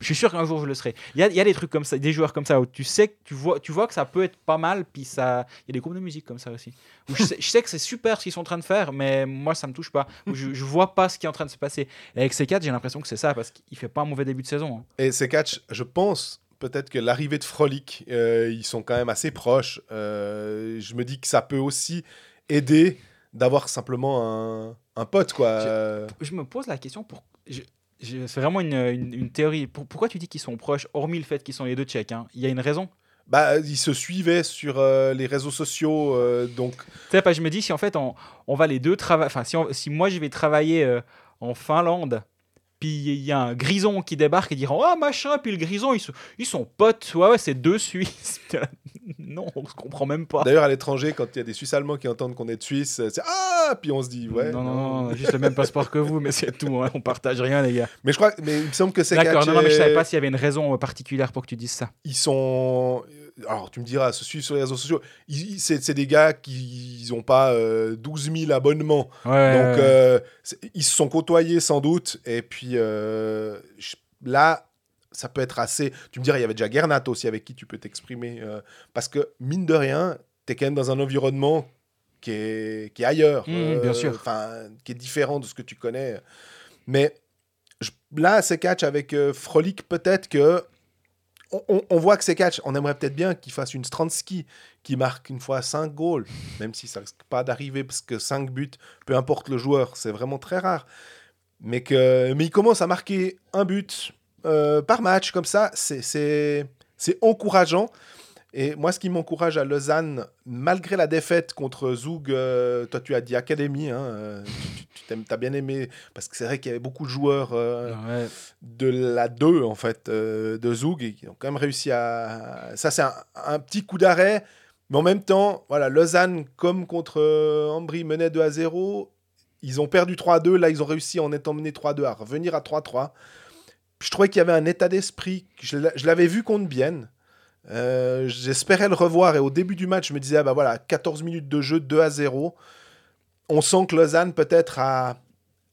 je suis sûr qu'un jour je le serai. Il y a, il y a des trucs comme ça, des joueurs comme ça où tu sais que tu vois, tu vois que ça peut être pas mal, puis ça, il y a des groupes de musique comme ça aussi. Où je, sais, je sais que c'est super ce qu'ils sont en train de faire, mais moi ça me touche pas. Où je, je vois pas ce qui est en train de se passer. Et avec C4, j'ai l'impression que c'est ça parce qu'il fait pas un mauvais début de saison. hein. Et ces catchs, je pense peut-être que l'arrivée de Frolic, euh, ils sont quand même assez proches. Euh, je me dis que ça peut aussi aider d'avoir simplement un, un pote, quoi. Euh, Je me pose la question pour. je- c'est vraiment une, une- une théorie. Pour- pourquoi tu dis qu'ils sont proches, hormis le fait qu'ils sont les deux tchèques hein? Il y a une raison? Bah, ils se suivaient sur euh, les réseaux sociaux, euh, donc Tu sais, je me dis, si en fait on, on va les deux travailler. Enfin, si, on- si moi je vais travailler euh, en Finlande, puis il y a un grison qui débarque et dira Oh machin, puis le grison, ils, sont- ils sont potes. Ouais, ouais, c'est deux Suisses. non, on se comprend même pas. D'ailleurs, à l'étranger, quand il y a des Suisses allemands qui entendent qu'on est de Suisse, c'est Ah Puis on se dit, ouais. non, non, non, on a juste le même passeport que vous, mais c'est tout. hein, on partage rien, les gars. Mais je crois, mais il me semble que c'est D'accord, non, non, mais je savais pas s'il y avait une raison particulière pour que tu dises ça. ils sont. Alors, tu me diras, se suivre sur les réseaux sociaux. C'est des gars qui n'ont pas euh, 12 000 abonnements. Ouais, Donc, euh, ils se sont côtoyés sans doute. Et puis euh, là, ça peut être assez. Tu me diras, il y avait déjà Gernat aussi avec qui tu peux t'exprimer. euh, parce que, mine de rien, tu es quand même dans un environnement qui est, qui est ailleurs. Mhm, bien sûr. Qui est différent de ce que tu connais. Mais je- là, c'est catch avec Frolic, peut-être que. On, voit que c'est catch. On aimerait peut-être bien qu'il fasse une Stransky qui marque une fois 5 goals, même si ça risque pas d'arriver parce que 5 buts, peu importe le joueur, c'est vraiment très rare. Mais, que, mais il commence à marquer un but euh, par match comme ça, c'est encourageant. Et moi, ce qui m'encourage à Lausanne, malgré la défaite contre Zug, euh, toi tu as dit Academy, hein, euh, tu, as bien aimé, parce que c'est vrai qu'il y avait beaucoup de joueurs euh, Ouais. de la 2 en fait de Zug et qui ont quand même réussi à ça c'est un, un petit coup d'arrêt mais en même temps voilà Lausanne comme contre Ambry menait 2 à 0 ils ont perdu 3 à 2 là ils ont réussi en étant menés 3 à 2 à revenir à 3 à 3 Puis je trouvais qu'il y avait un état d'esprit je l'avais vu contre Bienne Euh, j'espérais le revoir et au début du match je me disais ah bah voilà 14 minutes de jeu 2 à 0 on sent que Lausanne peut-être a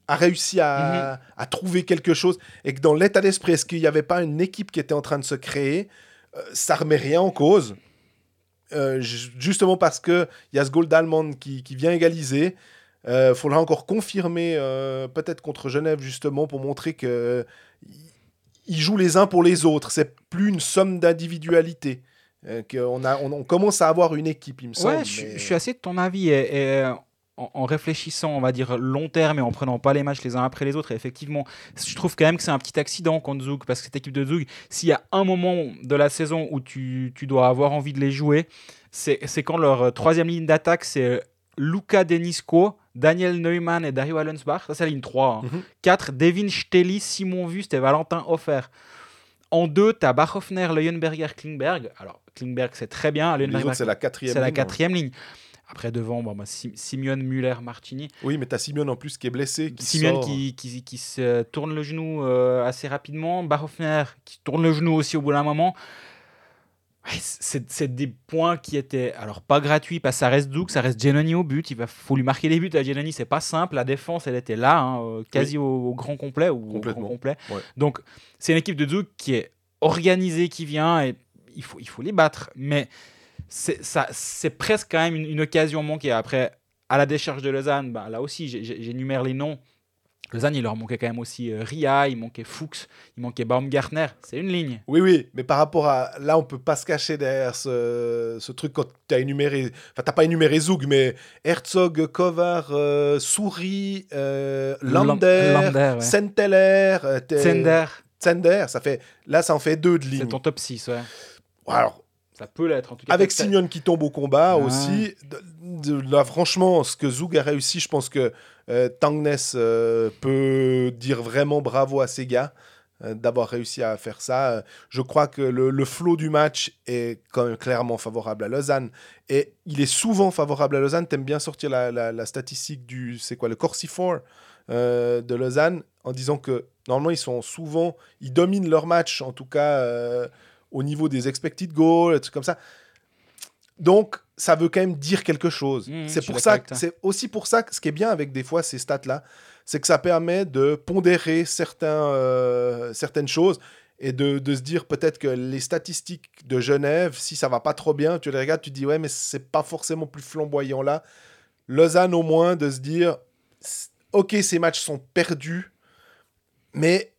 a réussi à, à trouver quelque chose et que dans l'état d'esprit, est-ce qu'il n'y avait pas une équipe qui était en train de se créer? Euh, Ça remet rien en cause. Euh, ju- justement parce qu'il y a ce goal d'Allemand qui, qui vient égaliser. Il faudra encore confirmer, euh, peut-être contre Genève, justement, pour montrer que ils jouent les uns pour les autres. C'est plus une somme d'individualité. Euh, a, on, on commence à avoir une équipe, il me semble. Ouais, je, suis- mais- je suis assez de ton avis. Et, et, euh, en, réfléchissant, on va dire long terme et en prenant pas les matchs les uns après les autres, et effectivement, je trouve quand même que c'est un petit accident contre Zug. Parce que cette équipe de Zug, s'il y a un moment de la saison où tu, tu dois avoir envie de les jouer, c'est quand leur euh, troisième ligne d'attaque, c'est Luca Denisco, Daniel Neumann et Dario Allensbach. Ça, c'est la ligne 3. Mhm. 4, Devin Stelly, Simon Wust et Valentin Hofer. En 2, tu as Bachhoffner, Leuenberger, Klingberg. Alors, Klingberg, c'est très bien. C'est la quatrième. hein. quatrième ligne. Après, devant, bon, bah, Sim- Simeon, Muller, Martini. Oui, mais tu as Simeon en plus qui est blessé. Qui Simeon sort. qui, qui, qui se tourne le genou euh, assez rapidement. Bachhoffner qui tourne le genou aussi au bout d'un moment. Ouais, c'est des points qui étaient alors pas gratuits parce que ça reste Zouk, ça reste Genoni au but. Il va faut lui marquer les buts à Genoni, c'est pas simple. La défense, elle était là, hein, euh, quasi au, au grand complet ou au Complètement, grand complet. ouais. Donc c'est une équipe de Zouk qui est organisée, qui vient et il faut il faut les battre. Mais c'est presque quand même une, une occasion manquée. Après, à la décharge de Lausanne, bah, là aussi, j'énumère les noms. Lausanne, il leur manquait quand même aussi euh, Ria, il manquait Fuchs, il manquait Baumgartner. C'est une ligne. Oui, oui, mais par rapport à. Là, on peut pas se cacher derrière ce, ce truc quand tu as énuméré. Enfin, t'as pas énuméré Zug, mais Herzog, Kovar, euh, Souris, euh, Lander, Lander, ouais. Senteller, euh, Zender, Zender, ça fait. Là, ça en fait deux de c'est ligne. ton top 6, ouais. Alors, Ça peut l'être en tout cas. avec Signone qui tombe au combat Ouais. aussi. de- de- là, franchement, ce que Zug a réussi, je pense que euh, Tangnes euh, peut dire vraiment bravo à ces gars euh, d'avoir réussi à faire ça. Euh, Je crois que le, le flow du match est quand même clairement favorable à Lausanne. Et il est souvent favorable à Lausanne. T'aimes bien sortir la, la- la statistique du, c'est quoi, le Corsi 4 euh, de Lausanne en disant que normalement ils sont souvent, ils dominent leur match en tout cas euh, au niveau des expected goals, des trucs comme ça. Donc ça veut quand même dire quelque chose. Mmh, c'est pour ça, c'est aussi pour ça que ce qui est bien avec des fois ces stats là, c'est que ça permet de pondérer certains, euh, certaines choses et de, de se dire peut-être que les statistiques de Genève, si ça va pas trop bien, tu les regardes, tu te dis ouais mais c'est pas forcément plus flamboyant là. Lausanne au moins de se dire ok ces matchs sont perdus, mais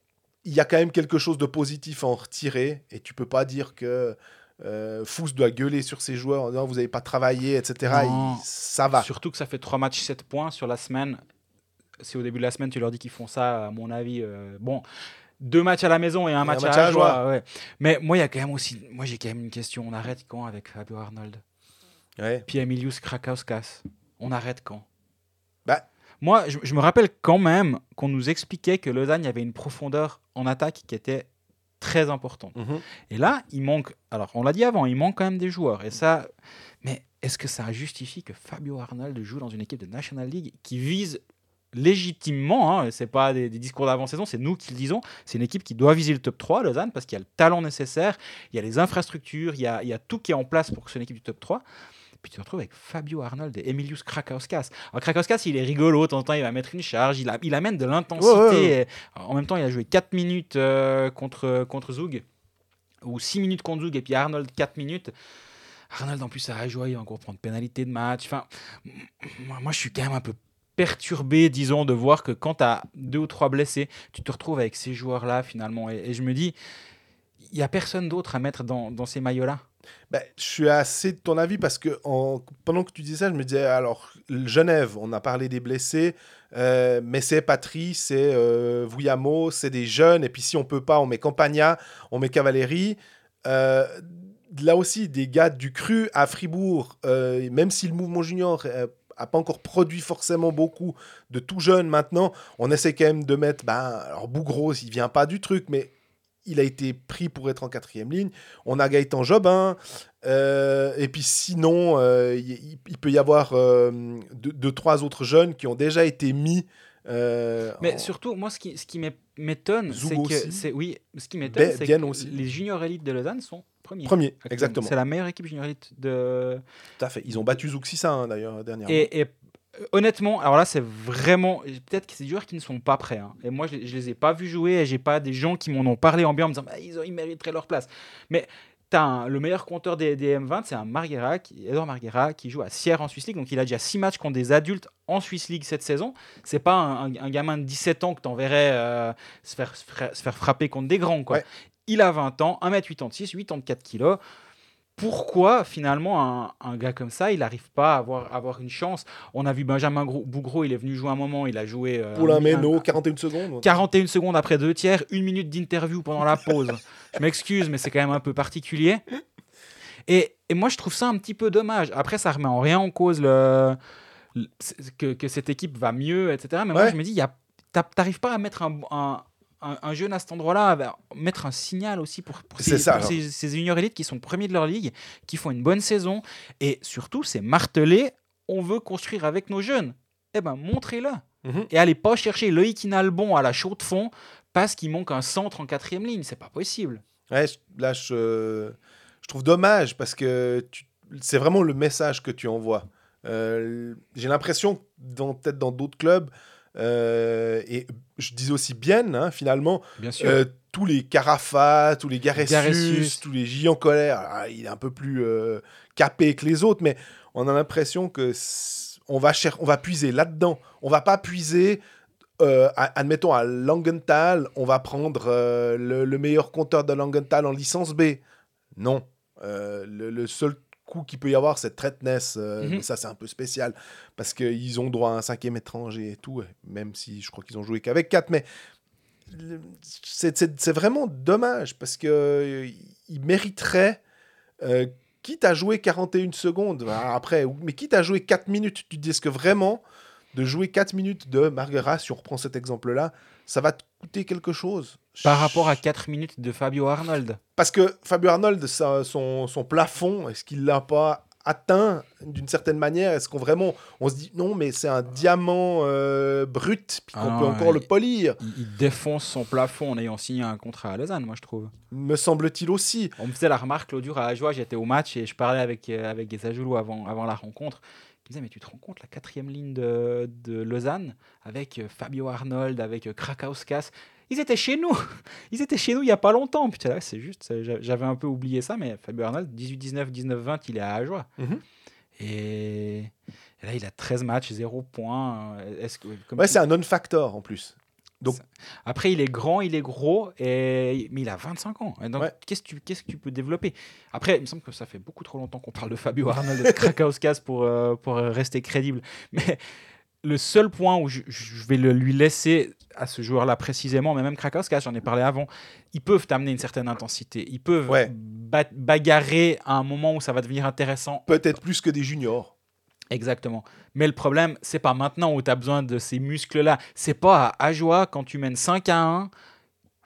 il y a quand même quelque chose de positif à en retirer et tu peux pas dire que euh, Fous doit gueuler sur ses joueurs en disant vous n'avez pas travaillé etc. Non. Il- ça va. Surtout que ça fait 3 matchs, 7 points sur la semaine. Si au début de la semaine, tu leur dis qu'ils font ça, à mon avis, euh, bon, deux matchs à la maison et un match, match à à la la joie. joie. ouais. Mais moi, il y a quand même aussi, moi j'ai quand même une question. On arrête quand avec Fabio Arnold? Ouais. Puis Emilius Krakauskas On arrête quand? Moi, je, je me rappelle quand même qu'on nous expliquait que Lausanne, avait une profondeur en attaque qui était très importante. Mhm. Et là, il manque. Alors, on l'a dit avant, il manque quand même des joueurs. Et ça. Mais est-ce que ça justifie que Fabio Arnold joue dans une équipe de National League qui vise légitimement, hein, c'est pas des, des discours d'avant-saison, c'est nous qui le disons, c'est une équipe qui doit viser le top 3, Lausanne, parce qu'il y a le talent nécessaire, il y a les infrastructures, il y a, il y a tout qui est en place pour que ce soit une équipe du top 3. Puis tu te retrouves avec Fabio Arnold et Emilius Krakauskas. Alors Krakauskas, il est rigolo, de temps en temps, il va mettre une charge, il, a- il amène de l'intensité. Ouais, ouais, ouais. et En même temps, il a joué 4 minutes euh, contre, contre Zug, ou 6 minutes contre Zug, et puis Arnold 4 minutes. Arnold, en plus, a joué, il va encore prendre pénalité de match. Enfin, moi, moi, je suis quand même un peu perturbé, disons, de voir que quand tu as deux ou trois blessés, tu te retrouves avec ces joueurs-là, finalement. Et, et je me dis, il n'y a personne d'autre à mettre dans, dans ces maillots-là. Ben, je suis assez de ton avis parce que en- pendant que tu disais ça, je me disais alors Genève, on a parlé des blessés, euh, mais c'est Patry, c'est euh, Vuyamo, c'est des jeunes, et puis si on peut pas, on met Campagna, on met Cavalerie. Euh, là aussi, des gars du cru à Fribourg, euh, même si le mouvement junior euh, a pas encore produit forcément beaucoup de tout jeunes maintenant, on essaie quand même de mettre, ben, alors Bougros, il vient pas du truc, mais il a été pris pour être en quatrième ligne. On a Gaëtan Jobin. euh, et puis sinon, euh, il peut y avoir euh, deux, deux, trois autres jeunes qui ont déjà été mis. Mais en- surtout, moi, ce qui, ce qui m'é- m'étonne, c'est que. c'est- Oui, ce qui m'étonne, Be- c'est que aussi. les juniors élites de Lausanne sont premiers. Premier, exactement. C'est la meilleure équipe junior élite de, Tout à fait. Ils ont battu Zuxissa hein, d'ailleurs dernièrement. Et, et, honnêtement, alors là, c'est vraiment. Peut-être que c'est des joueurs qui ne sont pas prêts. hein. Et moi, je, je les ai pas vus jouer et j'ai pas des gens qui m'en ont parlé en bien en me disant bah, ils, ont- ils mériteraient leur place. Mais as le meilleur compteur des, des M20, c'est un Marguera, qui, Edouard Marguera, qui joue à Sierre en Swiss League. Donc il a déjà 6 matchs contre des adultes en Swiss League cette saison. C'est pas un, un- un gamin de 17 ans que tu enverrais se, faire, se faire- se faire frapper contre des grands. Quoi. Ouais. Il a 20 ans, 1m86, 84 kg pourquoi finalement un, un gars comme ça, il n'arrive pas à avoir, avoir une chance? On a vu Benjamin Bougro, il est venu jouer un moment, il a joué euh, Paulin un- Meno, un- 41 secondes. 41 secondes après deux tiers, une minute d'interview pendant la pause. je m'excuse, mais c'est quand même un peu particulier. Et, et moi, je trouve ça un petit peu dommage. Après, ça remet en rien en cause le, le- que, que cette équipe va mieux, etc. Mais moi, je me dis, il y a- t'a- t'arrives pas à mettre un, un, un- un jeune à cet endroit-là, à mettre un signal aussi pour, ces, ça, pour alors. ces, ces juniors élites qui sont premiers de leur ligue, qui font une bonne saison. Et surtout, c'est martelé, on veut construire avec nos jeunes. Eh ben, montrez-le. Mhm. Et allez pas chercher Loïc Inalbon à la chaude de fond parce qu'il manque un centre en quatrième ligne. C'est pas possible. Ouais, là, je, je trouve dommage parce que c'est vraiment le message que tu envoies. Euh, J'ai l'impression, dans- peut-être dans d'autres clubs, et je disais aussi bien, hein, finalement, Bien euh, tous les Carafa, tous les Garessius. tous les J en colère, ah, il est un peu plus euh, capé que les autres, mais on a l'impression que on va, on va puiser là-dedans. On va pas puiser euh, admettons à Langenthal, on va prendre euh, le, le meilleur compteur de Langenthal en licence B. Non. Euh, le, le seul coup qu'il peut y avoir, c'est Tretness. euh, Mhm. mais ça, c'est un peu spécial parce qu'ils ont droit à un cinquième étranger et tout, même si je crois qu'ils ont joué qu'avec 4. Mais c'est vraiment dommage parce que euh, il mériterait, euh, quitte à jouer 41 secondes, bah, après, mais quitte à jouer 4 minutes, tu dis que vraiment de jouer 4 minutes de Marguera, si on reprend cet exemple-là, ça va te coûter quelque chose Par rapport à 4 minutes de Fabio Arnold. Parce que Fabio Arnold, sa- son, son plafond, est-ce qu'il l'a pas atteint d'une certaine manière? Est-ce qu'on vraiment, on se dit non, mais c'est un diamant euh, brut, puis qu'on Ah peut encore le polir, Il, il défonce son plafond en ayant signé un contrat à Lausanne, moi je trouve. me semble-t-il aussi. On me faisait la remarque jour à Ajoie, j'étais au match et je parlais avec, euh, avec avant, avant la rencontre. Il me disait, mais tu te rends compte, la quatrième ligne de, de Lausanne, avec euh, Fabio Arnold, avec euh, Krakauskas, ils étaient chez nous. Ils étaient chez nous il n'y a pas longtemps. Putain, là, c'est juste, j'avais un peu oublié ça, mais Fabio Arnold, 18-19, 19-20, il est à Ajoie. Mhm. Et, et là, il a 13 matchs, 0 points. Est-ce que, comme Ouais, tu- c'est un non-factor en plus. Donc- Après, il est grand, il est gros, et... mais il a 25 ans. Et donc, Ouais. qu'est-ce que tu qu'est-ce que tu peux développer? Après, il me semble que ça fait beaucoup trop longtemps qu'on parle de Fabio Arnold et de Krakauskas pour, euh, pour euh, rester crédible. Mais le seul point où je, je vais le lui laisser à ce joueur-là précisément, mais même Krakauskas, j'en ai parlé avant, ils peuvent t'amener une certaine intensité. Ils peuvent Ouais. ba- bagarrer à un moment où ça va devenir intéressant. Peut-être plus que des juniors. Exactement. Mais le problème, c'est pas maintenant où tu as besoin de ces muscles-là. C'est pas à Ajoie quand tu mènes 5 à 1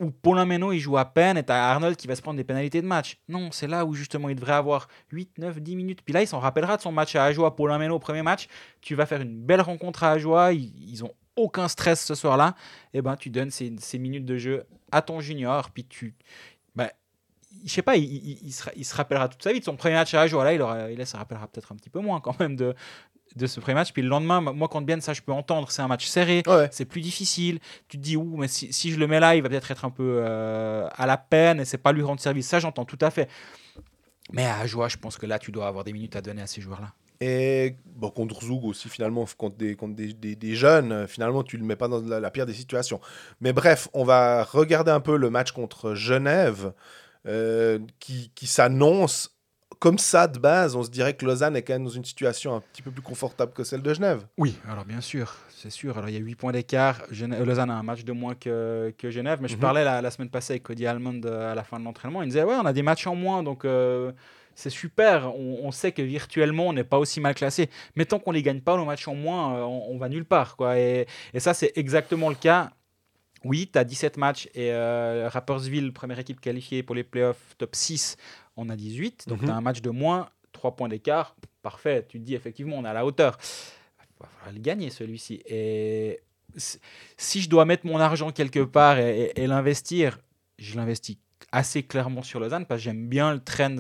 où Paulin Meno il joue à peine et t'as Arnold qui va se prendre des pénalités de match. Non, c'est là où justement il devrait avoir 8, 9, 10 minutes. Puis là, il s'en rappellera de son match à Ajoie, Paulin Meno au premier match. Tu vas faire une belle rencontre à Ajoie. Ils, ont aucun stress ce soir-là. Et ben, tu donnes ces, ces minutes de jeu à ton junior. Puis tu. Je sais pas, il, il- il se, il se rappellera toute sa vie de son premier match à Ajoie. Là, il, aura, se rappellera peut-être un petit peu moins quand même de, de ce premier match. Puis le lendemain, moi, contre Bien, ça, je peux entendre, c'est un match serré. Ouais. C'est plus difficile. Tu te dis, ouh, mais si, si je le mets là, il va peut-être être un peu euh, à la peine et c'est pas lui rendre service. Ça, j'entends tout à fait. Mais à Ajoie, je pense que là, tu dois avoir des minutes à donner à ces joueurs-là. Et bon, contre Zoug aussi, finalement, contre des, contre des, des- des jeunes, euh, finalement, tu le mets pas dans la, la pire des situations. Mais bref, on va regarder un peu le match contre Genève, euh, qui, qui s'annonce comme ça de base. On se dirait que Lausanne est quand même dans une situation un petit peu plus confortable que celle de Genève. Oui, alors bien sûr, c'est sûr. Alors il y a 8 points d'écart. Euh, Lausanne a un match de moins que, que Genève. Mais je Mhm. parlais la, la semaine passée avec Cody Almond euh, à la fin de l'entraînement. Il me disait Ouais, on a des matchs en moins, donc euh, c'est super. On, on sait que virtuellement, on n'est pas aussi mal classé. Mais tant qu'on ne les gagne pas, nos matchs en moins, on, on va nulle part. Quoi. Et, et ça, c'est exactement le cas. Oui, tu as 17 matchs et euh, Rappersville, première équipe qualifiée pour les playoffs top 6, on a 18. Donc Mhm. tu as un match de moins, 3 points d'écart. Parfait, tu te dis effectivement, on est à la hauteur. Il va falloir le gagner celui-ci. Et si- je dois mettre mon argent quelque part et, et- et l'investir, je l'investis assez clairement sur Lausanne parce que j'aime bien le trend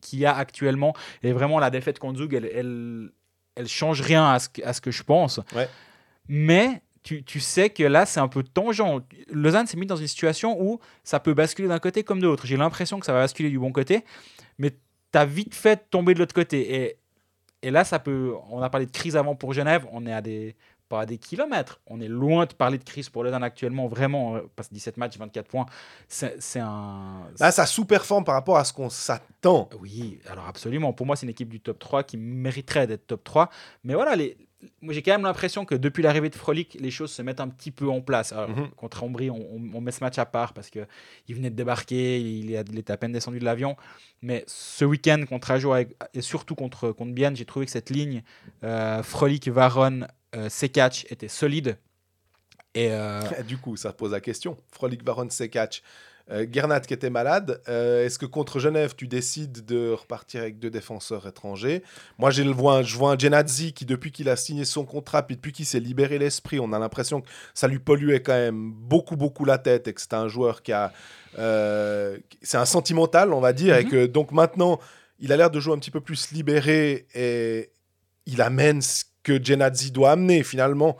qu'il y a actuellement. Et vraiment, la défaite contre Zug, elle, elle, elle change rien à ce, que- à ce que je pense. Ouais. Mais tu, tu sais que là, c'est un peu tangent. Lausanne s'est mis dans une situation où ça peut basculer d'un côté comme de l'autre. J'ai l'impression que ça va basculer du bon côté, mais tu as vite fait tomber de l'autre côté. Et, et là, ça peut. On a parlé de crise avant pour Genève, on est à des. Pas à des kilomètres. On est loin de parler de crise pour Lausanne actuellement, vraiment. euh, Parce que 17 matchs, 24 points, c'est c'est un. Là, ça sous-performe par rapport à ce qu'on s'attend. Oui, alors absolument. Pour moi, c'est une équipe du top 3 qui mériterait d'être top 3. Mais voilà, les... moi j'ai quand même l'impression que depuis l'arrivée de Frolic, les choses se mettent un petit peu en place. Alors, Mhm. Contre Ambry, on, met ce match à part parce qu'il venait de débarquer, il, il était à peine descendu de l'avion. Mais ce week-end contre Ajo avec- et surtout contre, contre Bienne, j'ai trouvé que cette ligne euh, Frolic, Varon, euh, Sekatch était solide. Et euh, Du coup, ça pose la question. Frolic Baron Sekatch. Euh, Gernat qui était malade, euh, est-ce que contre Genève, tu décides de repartir avec deux défenseurs étrangers? Moi, je le vois, je vois un Genadzi qui, depuis qu'il a signé son contrat, puis depuis qu'il s'est libéré l'esprit, on a l'impression que ça lui polluait quand même beaucoup, beaucoup la tête et que c'est un joueur qui a... euh, c'est un sentimental, on va dire, et Mhm. que donc maintenant, il a l'air de jouer un petit peu plus libéré et il amène ce que Genadzi doit amener finalement.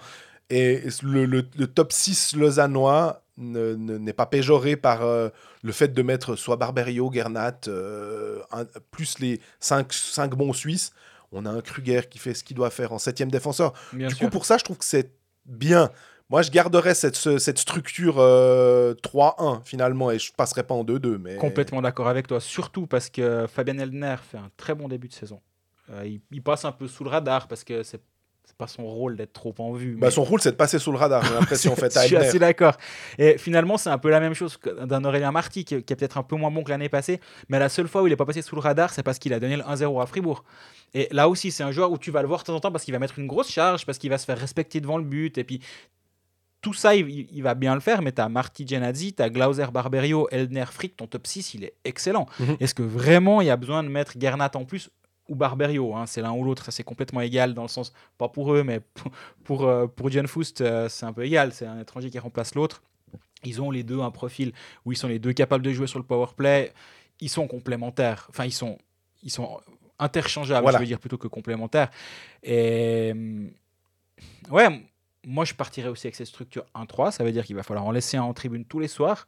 Et le, le- le top 6 lausannois ne- ne- n'est pas péjoré par euh, le fait de mettre soit Barberio, Gernat, euh, un- plus les 5 bons Suisses. On a un Kruger qui fait ce qu'il doit faire en septième défenseur. bien du sûr. coup, pour ça, je trouve que c'est bien. Moi, je garderais cette, ce- cette structure euh, 3-1 finalement et je passerais pas en 2-2. Mais... Complètement d'accord avec toi, surtout parce que Fabien Eldner fait un très bon début de saison. Euh, il, il passe un peu sous le radar parce que c'est c'est pas son rôle d'être trop en vue. Bah, mais- son rôle, c'est de passer sous le radar, j'ai l'impression, en fait, Je suis assez d'accord. Et finalement, c'est un peu la même chose d'un Aurélien Marty, qui, qui est peut-être un peu moins bon que l'année passée. Mais la seule fois où il n'est pas passé sous le radar, c'est parce qu'il a donné le 1-0 à Fribourg. Et là aussi, c'est un joueur où tu vas le voir de temps en temps parce qu'il va mettre une grosse charge, parce qu'il va se faire respecter devant le but. Et puis, tout ça, il, il- il va bien le faire. Mais tu as Marty Genazzi, tu as Glauser Barberio, Eldner Frick. Ton top 6, il est excellent. Mhm. Est-ce que vraiment il y a besoin de mettre Gernat en plus ou Barberio hein, C'est l'un ou l'autre. Ça, c'est complètement égal dans le sens, pas pour eux, mais pour, pour, euh, pour John Foust, euh, c'est un peu égal. C'est un étranger qui remplace l'autre. Ils ont les deux un profil où ils sont les deux capables de jouer sur le power play. Ils sont complémentaires. Enfin, ils sont, ils sont interchangeables, Voilà. je veux dire, plutôt que complémentaires. Et ouais, moi je partirais aussi avec cette structure 1-3. Ça veut dire qu'il va falloir en laisser un en tribune tous les soirs.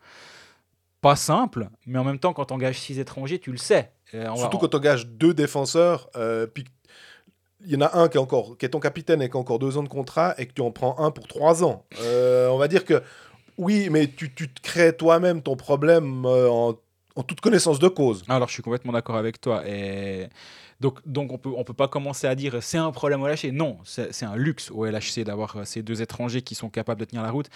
Pas simple, mais en même temps, quand tu engages 6 étrangers, tu le sais. Va- Surtout quand on gage deux défenseurs, euh, puis il y en a un qui est, encore, qui est ton capitaine et qui a encore deux ans de contrat, et que tu en prends un pour trois ans. Euh, on va dire que oui, mais tu, tu te crées toi-même ton problème euh, en, en toute connaissance de cause. Alors, je suis complètement d'accord avec toi. Et donc, donc on peut, on peut pas commencer à dire c'est un problème au LHC. Non, c'est un luxe au LHC d'avoir ces deux étrangers qui sont capables de tenir la route.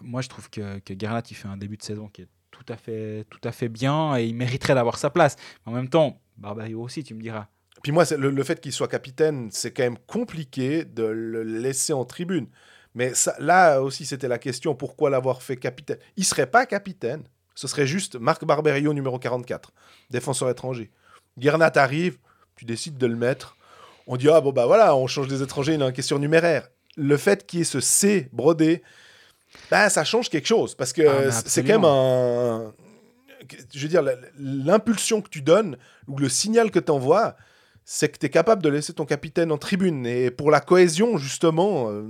Moi, je trouve que, que Garnat, il fait un début de saison qui est tout à fait, tout à fait bien et il mériterait d'avoir sa place. En même temps, Barbario aussi, tu me diras. Puis moi, le, le fait qu'il soit capitaine, c'est quand même compliqué de le laisser en tribune. Mais là aussi, c'était la question pourquoi l'avoir fait capitaine? Il serait pas capitaine, ce serait juste Marc Barberio, numéro 44, défenseur étranger. Gernat arrive, tu décides de le mettre. On dit, ah bon, bah voilà, on change des étrangers, il a une question numéraire. Le fait qu'il y ait ce C brodé, bah, ça change quelque chose. Parce que Ah, c'est quand même un. Je veux dire, l'impulsion que tu donnes, ou le signal que tu envoies, c'est que tu es capable de laisser ton capitaine en tribune. Et pour la cohésion, justement, euh,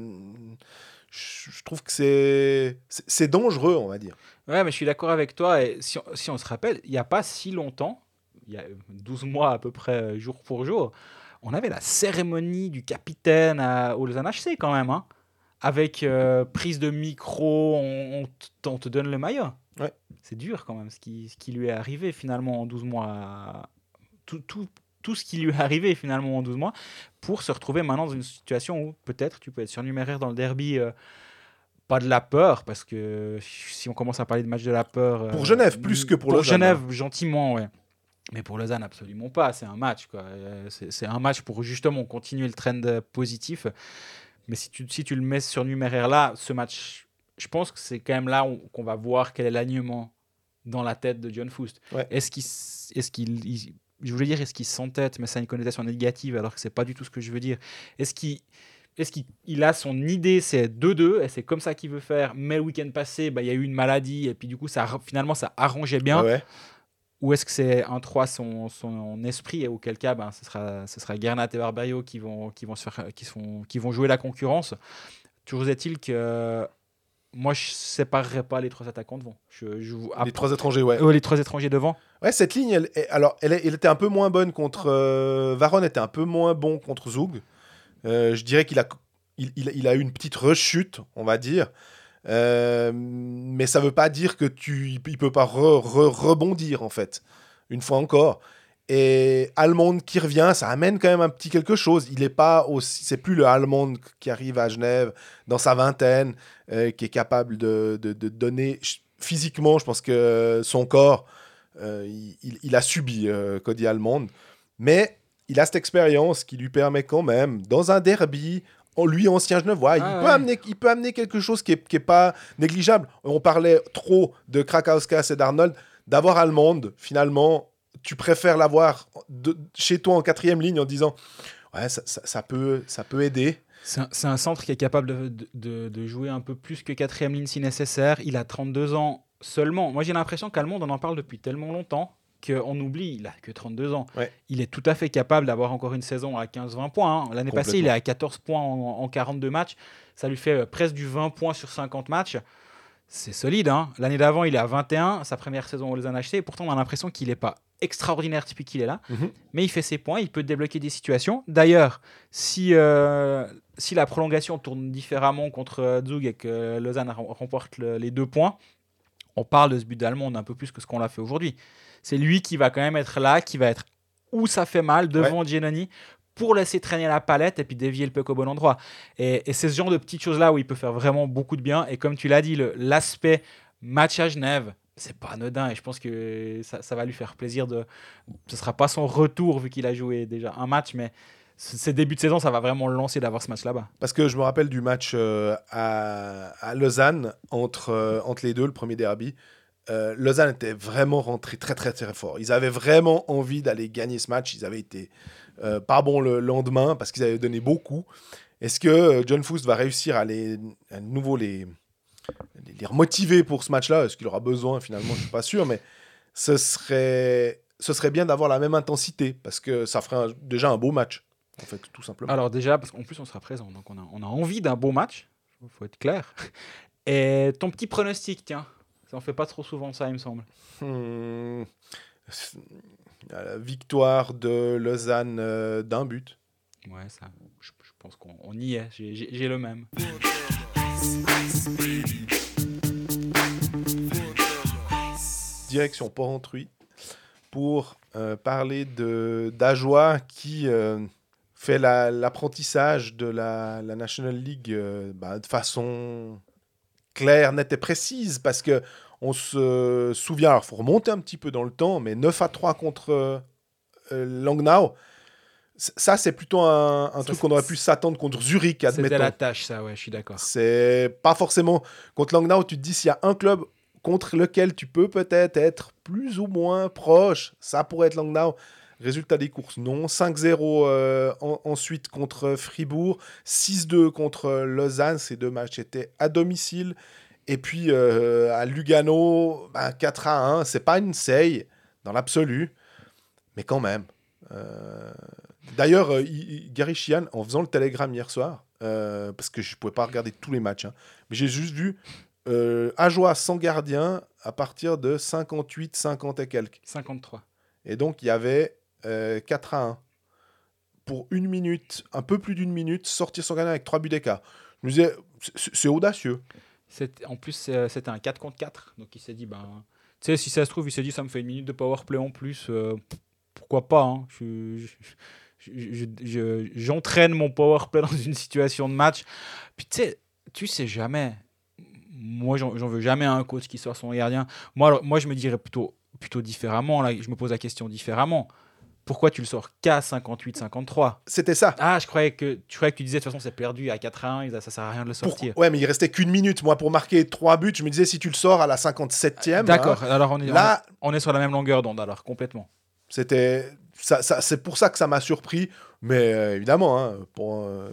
je trouve que c'est dangereux, on va dire. Ouais, mais je suis d'accord avec toi. Et si on, si on se rappelle, il n'y a pas si longtemps, il y a 12 mois à peu près, euh, jour pour jour, on avait la cérémonie du capitaine à, au Lausanne HC quand même. hein. Avec euh, prise de micro, on, on t- on te donne le maillot. Ouais. C'est dur quand même ce qui, ce qui lui est arrivé finalement en 12 mois. Tout, tout, tout ce qui lui est arrivé finalement en 12 mois pour se retrouver maintenant dans une situation où peut-être tu peux être surnuméraire dans le derby. euh, pas de la peur, parce que si on commence à parler de match de la peur. euh, Pour Genève, plus que pour Pour Lausanne, Genève, gentiment, ouais. Mais pour Lausanne, absolument pas. C'est un match, quoi. Euh, C'est un match pour justement continuer le trend euh, positif. Mais si tu, si tu le mets sur numéraire là, ce match, je pense que c'est quand même là qu'on va voir quel est l'alignement dans la tête de John Foust. Ouais. Est-ce qu'il, qu'il, il- je voulais dire est-ce qu'il s'entête, mais ça a une connotation négative alors que c'est pas du tout ce que je veux dire. Est-ce qu'il, est-ce qu'il il a son idée, c'est 2-2 et c'est comme ça qu'il veut faire. Mais le week-end passé, bah, il y a eu une maladie et puis du coup ça finalement ça arrangeait bien. Ouais. Ou est-ce que c'est un 3 son, son esprit et auquel cas ben, ce sera, ce sera Gernat et Barberio qui vont, qui, vont se faire, qui, sont, qui vont jouer la concurrence Toujours est-il que moi je séparerais pas les trois attaquants devant. Je, je, Les trois étrangers, ouais. Euh, les trois étrangers devant Ouais, cette ligne, elle, alors, elle, était un peu moins bonne contre. Euh, Varane était un peu moins bon contre Zug. Euh, je dirais qu'il a, il, il- il a eu une petite rechute, on va dire. Euh, mais ça veut pas dire que tu, peut pas re- re- rebondir en fait. Une fois encore. Et Allemande qui revient, ça amène quand même un petit quelque chose. Il est pas aussi, c'est plus le Allemande qui arrive à Genève dans sa vingtaine, euh, qui est capable de, donner physiquement. Je pense que son corps, euh, il, a subi euh, Cody Allemande, mais il a cette expérience qui lui permet quand même, dans un derby, lui ancien Genevois, il, Ah peut ouais. amener, il peut amener quelque chose qui est, qui est pas négligeable. On parlait trop de Krakauskas et d'Arnold, d'avoir Allemande, finalement, tu préfères l'avoir chez toi en quatrième ligne en disant ouais ça, ça- ça peut ça peut aider C'est un, centre qui est capable de- de jouer un peu plus que quatrième ligne si nécessaire. Il a 32 ans seulement. Moi, j'ai l'impression qu'Allemande, on en parle depuis tellement longtemps qu'on oublie, il a que 32 ans. Ouais. Il est tout à fait capable d'avoir encore une saison à 15-20 points. hein. L'année passée, il est à 14 points en, en 42 matchs. Ça lui fait euh, presque du 20 points sur 50 matchs. c'est solide. Hein. L'année d'avant, il est à 21, sa première saison au Lausanne HC. Et pourtant, on a l'impression qu'il n'est pas extraordinaire depuis qu'il est là. Mhm. Mais il fait ses points, il peut débloquer des situations. D'ailleurs, si, euh, si la prolongation tourne différemment contre euh, Zug et que Lausanne rem- remporte le- les deux points, on parle de ce but d'Allemand un peu plus que ce qu'on l'a fait aujourd'hui. C'est lui qui va quand même être là, qui va être où ça fait mal devant Giannoni pour laisser traîner la palette et puis dévier le puck au bon endroit. Et, et c'est ce genre de petites choses-là où il peut faire vraiment beaucoup de bien. Et comme tu l'as dit, l'aspect match à Genève, c'est pas anodin. Et je pense que ça, ça va lui faire plaisir de. Ce sera pas son retour vu qu'il a joué déjà un match, mais ces débuts de saison, ça va vraiment le lancer d'avoir ce match là-bas. Parce que je me rappelle du match euh, à, à Lausanne entre, euh, entre les deux, le premier derby. Euh, Lausanne était vraiment rentré très très très fort. Ils avaient vraiment envie d'aller gagner ce match. Ils avaient été euh, pas bons le lendemain parce qu'ils avaient donné beaucoup. Est-ce que euh, John Foust va réussir à, les, à nouveau les, les, les pour ce match-là? Est-ce qu'il aura besoin finalement? Je suis pas sûr, mais ce serait, ce serait bien d'avoir la même intensité parce que ça ferait déjà un beau match. En fait, tout simplement. Alors déjà, parce qu'en plus on sera présent, donc on a, on a envie d'un beau match, il faut être clair. Et ton petit pronostic, tiens, ça en fait pas trop souvent ça, il me semble. Hmm. La victoire de Lausanne euh, d'un but. Ouais, ça, je, je pense qu'on on y est, j'ai- le même. Direction Porrentruy pour euh, parler de d'Ajoie qui euh, fait la- l'apprentissage de la, la National League euh, bah, de façon claire, nette et précise parce que on se souvient, alors il faut remonter un petit peu dans le temps, mais 9 à 3 contre euh, euh, Langnau. Ça, c'est plutôt un, un Ça, truc c'est- qu'on aurait pu s'attendre contre Zurich, admettons. la tâche, ça, ouais, je suis d'accord. C'est pas forcément contre Langnau, tu te dis s'il y a un club contre lequel tu peux peut-être être plus ou moins proche, ça pourrait être Langnau. Résultat des courses, non. 5-0 euh, en- ensuite contre Fribourg, 6-2 contre Lausanne, ces deux matchs étaient à domicile. Et puis euh, à Lugano, ben, 4 à 1, c'est pas une seille dans l'absolu, mais quand même. Euh, D'ailleurs, il- il- Gary Sheehan, en faisant le télégramme hier soir, parce que je ne pouvais pas regarder tous les matchs, hein, mais j'ai juste vu Ajoie sans gardien à partir de 58, 50 et quelques. 53. Et donc, il y avait 4 à 1. Pour une minute, un peu plus d'une minute, sortir son gardien avec 3 buts d'écart. Je c'est audacieux. En plus, c'est- c'était un 4 contre 4. Donc il s'est dit, ben, tu sais, si ça se trouve, il s'est dit, ça me fait une minute de power play en plus. euh, pourquoi pas hein. Je- je- je- je- je- J'entraîne mon power play dans une situation de match. Puis tu sais, tu sais jamais. Moi, j'en veux jamais un coach qui sort son gardien. Moi, moi je me dirais plutôt, plutôt différemment. Je me pose la question différemment. Pourquoi tu le sors qu'à 58-53 C'était ça. Ah, je croyais que tu croyais que tu disais de toute façon c'est perdu à 4 à 1, ça sert à rien de le Pour- sortir. Ouais, mais il restait qu'une minute. Moi, pour marquer 3 buts, je me disais, si tu le sors à la 57e, D'accord, hein, alors on est, là, on est sur la même longueur d'onde alors complètement. C'était ça, ça- c'est pour ça que ça m'a surpris. Mais euh, évidemment, hein, pour euh,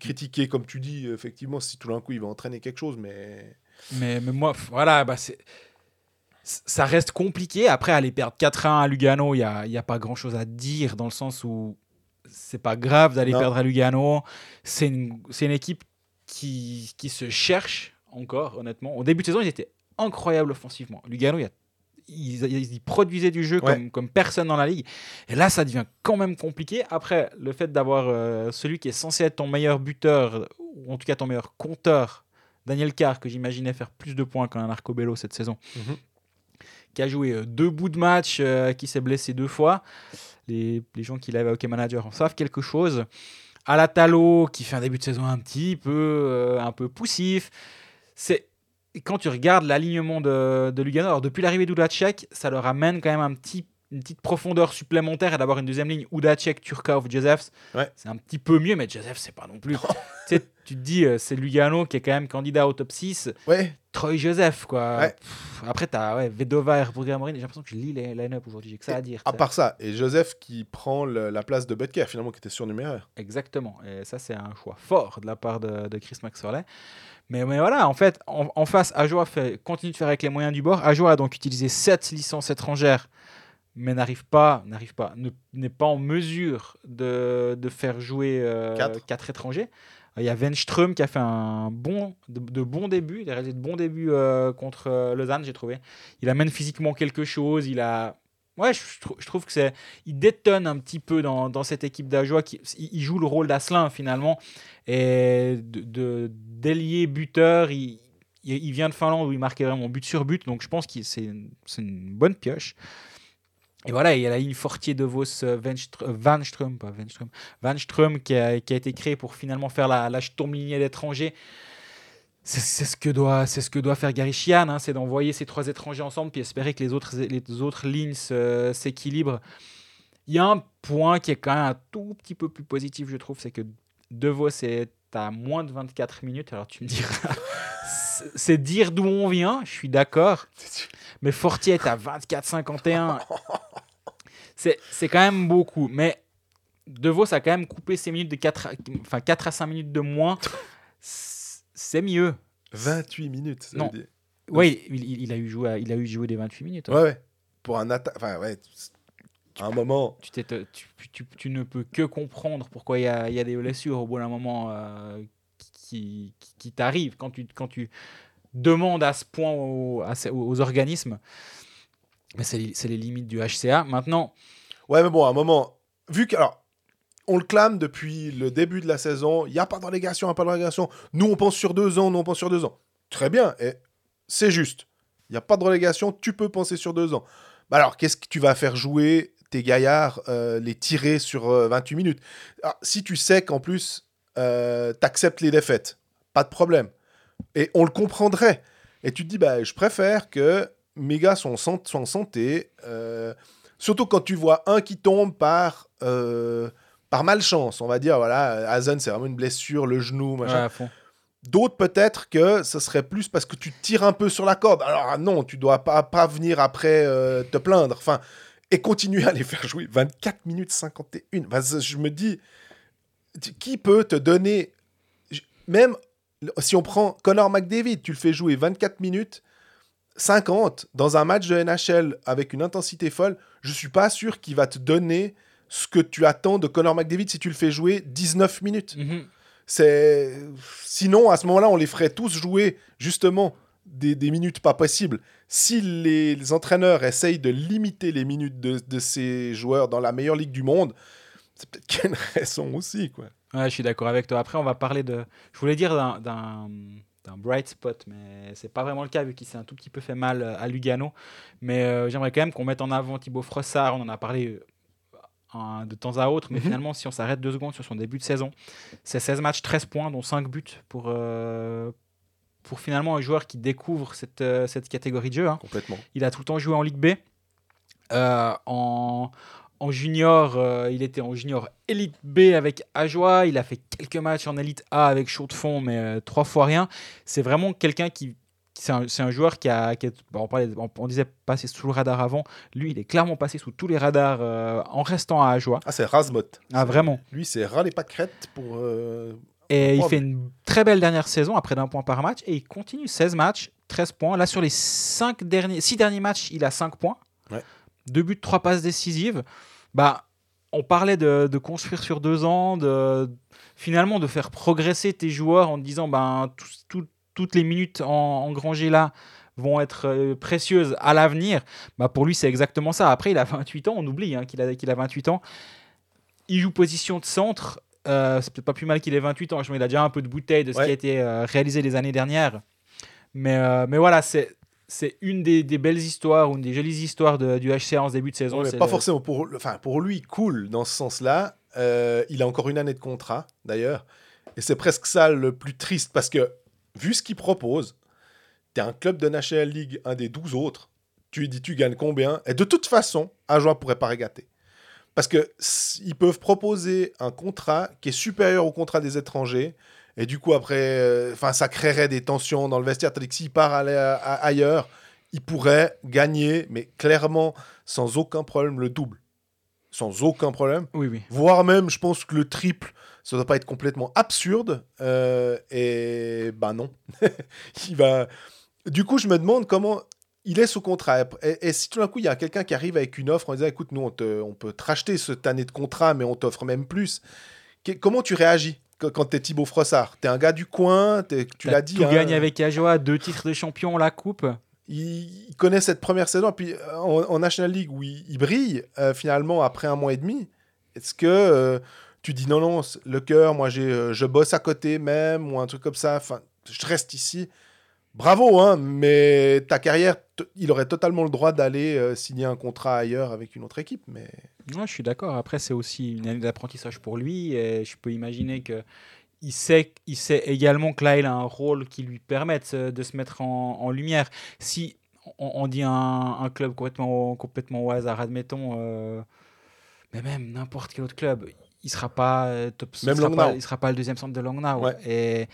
critiquer, comme tu dis, effectivement, si tout d'un coup il va entraîner quelque chose, mais Mais, mais moi, voilà, bah c'est ça reste compliqué. Après, aller perdre 4-1 à Lugano, il n'y a, y a pas grand-chose à dire dans le sens où c'est pas grave d'aller perdre à Lugano. C'est une, équipe qui, qui se cherche encore, honnêtement. Au début de saison, ils étaient incroyables offensivement. Lugano, il y a- ils, produisaient du jeu Ouais. comme, comme personne dans la ligue. Et là, ça devient quand même compliqué. Après, le fait d'avoir euh, celui qui est censé être ton meilleur buteur, ou en tout cas ton meilleur compteur, Daniel Carr, que j'imaginais faire plus de points qu'un Arcobello cette saison, Mhm. Qui a joué euh, deux bouts de match, euh, qui s'est blessé deux fois. Les, les gens qui l'avaient à Hockey Manager en savent quelque chose. Alatalo, qui fait un début de saison un petit peu, euh, un peu poussif. C'est quand tu regardes l'alignement de, de Lugano, depuis l'arrivée d'Udacek, ça leur amène quand même un petit, une petite profondeur supplémentaire et d'avoir une deuxième ligne Udacek, Turkov, Josephs. Ouais. C'est un petit peu mieux, mais Joseph, c'est pas non plus. tu tu te dis, euh, c'est Lugano qui est quand même candidat au top 6. ouais, Troy Joseph, quoi. Ouais. Pff, après, t'as ouais, Vedova et. J'ai l'impression que je lis les line-up aujourd'hui. J'ai que ça à dire. à tu part ça, et Joseph qui prend le- la place de Butker, finalement, qui était surnuméraire. Exactement. Et ça, c'est un choix fort de la part de, de Chris Maxwell. Mais, mais voilà, en fait, en, en face, Ajoa fait, continue de faire avec les moyens du bord. Ajoa a donc utilisé 7 licences étrangères, mais n'arrive pas, n'arrive pas, ne- n'est pas en mesure de, de faire jouer Quatre. 4 étrangers. Il y a Venström qui a fait un bon, de, de bons débuts, il a réalisé de bons débuts euh, contre euh, Lausanne, j'ai trouvé. Il amène physiquement quelque chose, il a... Ouais, je, je trou- je trouve que c'est... Il détonne un petit peu dans, dans cette équipe d'Ajoie. Qui, il, joue le rôle d'Asselin, finalement. Et de, d'ailier buteur, il, il, vient de Finlande où il marquait vraiment but sur but. Donc je pense que c'est une, c'est une bonne pioche. Et voilà, il y a ligne Fortier de Vos euh, Venstr- euh, pas Venström, Van Ström qui a, qui a été créé pour finalement faire la, la Sturmlinie d'étrangers. C'est ce que doit, faire Gary Chian, hein, c'est d'envoyer ces trois étrangers ensemble puis espérer que les autres, les autres lignes s'équilibrent. Il y a un point qui est quand même un tout petit peu plus positif, je trouve, c'est que De Vos est à moins de 24 minutes. Alors tu me diras, c'est- dire d'où on vient, je suis d'accord. Mais Fortier est à 24-51. C'est c'est quand même beaucoup. Mais De Vos a quand même coupé ses minutes de 4 à, enfin 4 à 5 minutes de moins. C'est mieux. 28 minutes. ça Non. veut dire. Oui, il, il- il a eu joué, à- il a eu joué des 28 minutes. hein. Ouais, ouais. Pour un attaque. Enfin, ouais. À un moment. Tu, t'es- tu, tu- tu ne peux que comprendre pourquoi il y a, y a des blessures au bout d'un moment euh, qui, t'arrivent quand tu, quand tu demandes à ce point aux, organismes. Mais c'est les, limites du HCA. Maintenant, Ouais, mais bon, à un moment. Vu que. On le clame depuis le début de la saison. Il n'y a pas de relégation, il n'y a pas de relégation. Nous, on pense sur deux ans, nous, on pense sur deux ans. Très bien. Et c'est juste. Il n'y a pas de relégation, tu peux penser sur deux ans. Alors, qu'est-ce que tu vas faire jouer tes gaillards, euh, les tirer sur euh, 28 minutes? Ah, Si tu sais qu'en plus, euh, tu acceptes les défaites, pas de problème. Et on le comprendrait. Et tu te dis, bah, je préfère que mes gars soient en, santé. euh, surtout quand tu vois un qui tombe par, euh, par malchance. On va dire, voilà, Hazen, c'est vraiment une blessure, le genou, machin. ouais. D'autres, peut-être que ce serait plus parce que tu tires un peu sur la corde. Alors, ah non, tu dois pas, pas venir après euh, te plaindre. Enfin, et continuer à les faire jouer 24 minutes 51. Enfin, je me dis, qui peut te donner. Même si on prend Connor McDavid, tu le fais jouer 24 minutes 50 dans un match de NHL avec une intensité folle, je suis pas sûr qu'il va te donner ce que tu attends de Connor McDavid si tu le fais jouer 19 minutes. Mhm. C'est sinon à ce moment-là, on les ferait tous jouer justement des, des minutes pas possibles. Si les, les entraîneurs essayent de limiter les minutes de, de ces joueurs dans la meilleure ligue du monde, c'est peut-être qu'il y a une raison aussi, quoi. Ouais, je suis d'accord avec toi. Après, on va parler de. Je voulais dire d'un- d'un bright spot, mais c'est pas vraiment le cas vu qu'il s'est un tout petit peu fait mal euh, à Lugano. Mais euh, j'aimerais quand même qu'on mette en avant Thibaut Frossard. On en a parlé euh, de temps à autre, mais Mhm. finalement, si on s'arrête deux secondes sur son début de saison, c'est 16 matchs, 13 points, dont 5 buts pour, euh, pour finalement un joueur qui découvre cette, cette catégorie de jeu. hein. Complètement. Il a tout le temps joué en Ligue B. En, en junior, euh, il était en junior Elite B avec Ajoie. Il a fait quelques matchs en Elite A avec Chaud de Fond, mais euh, trois fois rien. C'est vraiment quelqu'un qui. C'est un, joueur qui a. qui bon, on, parlait- on- on disait passer sous le radar avant. Lui, il est clairement passé sous tous les radars euh, en restant à Ajoie. Ah, c'est Rasmot. Ah, vraiment. Lui, c'est ras les pâquerettes pour. Et il fait une très belle dernière saison, après d'un point par match, et il continue 16 matchs, 13 points. Là, sur les 5 derniers, 6 derniers matchs, il a 5 points. Ouais. 2 buts, 3 passes décisives. Bah, on parlait de, de construire sur deux ans, de finalement de faire progresser tes joueurs en te disant ben, tout- toutes les minutes en, engrangées là vont être euh, précieuses à l'avenir. Bah, pour lui, c'est exactement ça. Après, il a 28 ans, on oublie hein, qu'il a, qu'il a 28 ans. Il joue position de centre. Euh, c'est peut-être pas plus mal qu'il ait 28 ans. Je pense qu'il a déjà un peu de bouteille de ce Ouais. qui a été euh, réalisé les années dernières. Mais, euh, mais voilà, c'est, c'est une des, des belles histoires, une des jolies histoires de- du HCA en ce début de saison. Ouais, mais pas le- forcément pour, enfin, pour lui, cool dans ce sens-là. Euh, il a encore une année de contrat, d'ailleurs. Et c'est presque ça le plus triste parce que, vu ce qu'il propose, tu es un club de National League, un des 12 autres. Tu lui dis, tu gagnes combien? Et de toute façon, joueur pourrait pas régater. Parce que ils peuvent proposer un contrat qui est supérieur au contrat des étrangers. Et du coup, après, euh, ça créerait des tensions dans le vestiaire. Tandis que s'il part aller à- à- ailleurs, il pourrait gagner, mais clairement, sans aucun problème, le double. Sans aucun problème. Oui, oui. Voire même, je pense que le triple, ça doit pas être complètement absurde. Euh, et ben non. il va. Du coup, je me demande comment il est sous contrat. Et, et si tout d'un coup, il y a quelqu'un qui arrive avec une offre en disant écoute, nous, on, te- on peut te racheter cette année de contrat, mais on t'offre même plus. Que- comment tu réagis? Quand t'es Thibaut Frossard. T'es un gars du coin, tu l'as dit. Tout hein, gagné avec Ajoa, deux titres de champion, la coupe. il, il connaît cette première saison, et puis en, en National League où il, il brille, euh, finalement, après un mois et demi, est-ce que euh, tu dis non, non, le cœur, moi j'ai, euh, je bosse à côté même, ou un truc comme ça, enfin, je reste ici. Bravo, hein, mais ta carrière, il aurait totalement le droit d'aller euh, signer un contrat ailleurs avec une autre équipe, mais Ouais, je suis d'accord. Après, c'est aussi une année d'apprentissage pour lui. Et je peux imaginer que il sait, il sait également que là, il a un rôle qui lui permette euh, de se mettre en, en lumière. Si on, on dit un, un club complètement, au- complètement au hasard, admettons, euh, mais même n'importe quel autre club, il sera pas euh, il sera pas, il sera pas le deuxième centre de Langnau. Ouais. Et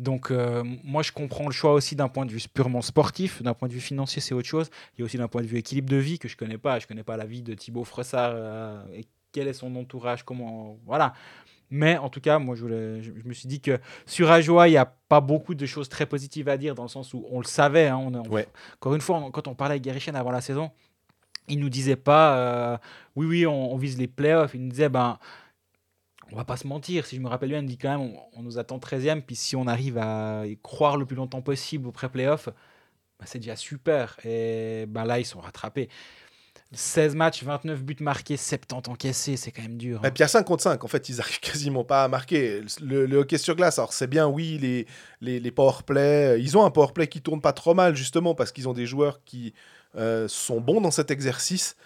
donc, euh, moi, je comprends le choix aussi d'un point de vue purement sportif, d'un point de vue financier, c'est autre chose. Il y a aussi d'un point de vue équilibre de vie que je connais pas. Je connais pas la vie de Thibaut Fressard euh, et quel est son entourage, comment, voilà. Mais en tout cas, moi, je, voulais- je- je me suis dit que sur Ajoa, il n'y a pas beaucoup de choses très positives à dire dans le sens où on le savait. hein, on, on- Ouais. Encore une fois, on- quand on parlait avec Gary Chen avant la saison, il nous disait pas, euh, oui, oui, on, on vise les playoffs. Il nous disait, ben, on va pas se mentir. Si je me rappelle bien, il dit quand même, on, on nous attend 13e. Puis si on arrive à y croire le plus longtemps possible au pré-playoff, ben, c'est déjà super. Et ben, là, ils sont rattrapés. 16 matchs, 29 buts marqués, 70 encaissés, c'est quand même dur. hein. Et puis à 5 contre 5, en fait, ils arrivent quasiment pas à marquer. Le, hockey sur glace, alors c'est bien, oui, les, les, les powerplay, ils ont un powerplay qui tourne pas trop mal, justement, parce qu'ils ont des joueurs qui euh, sont bons dans cet exercice.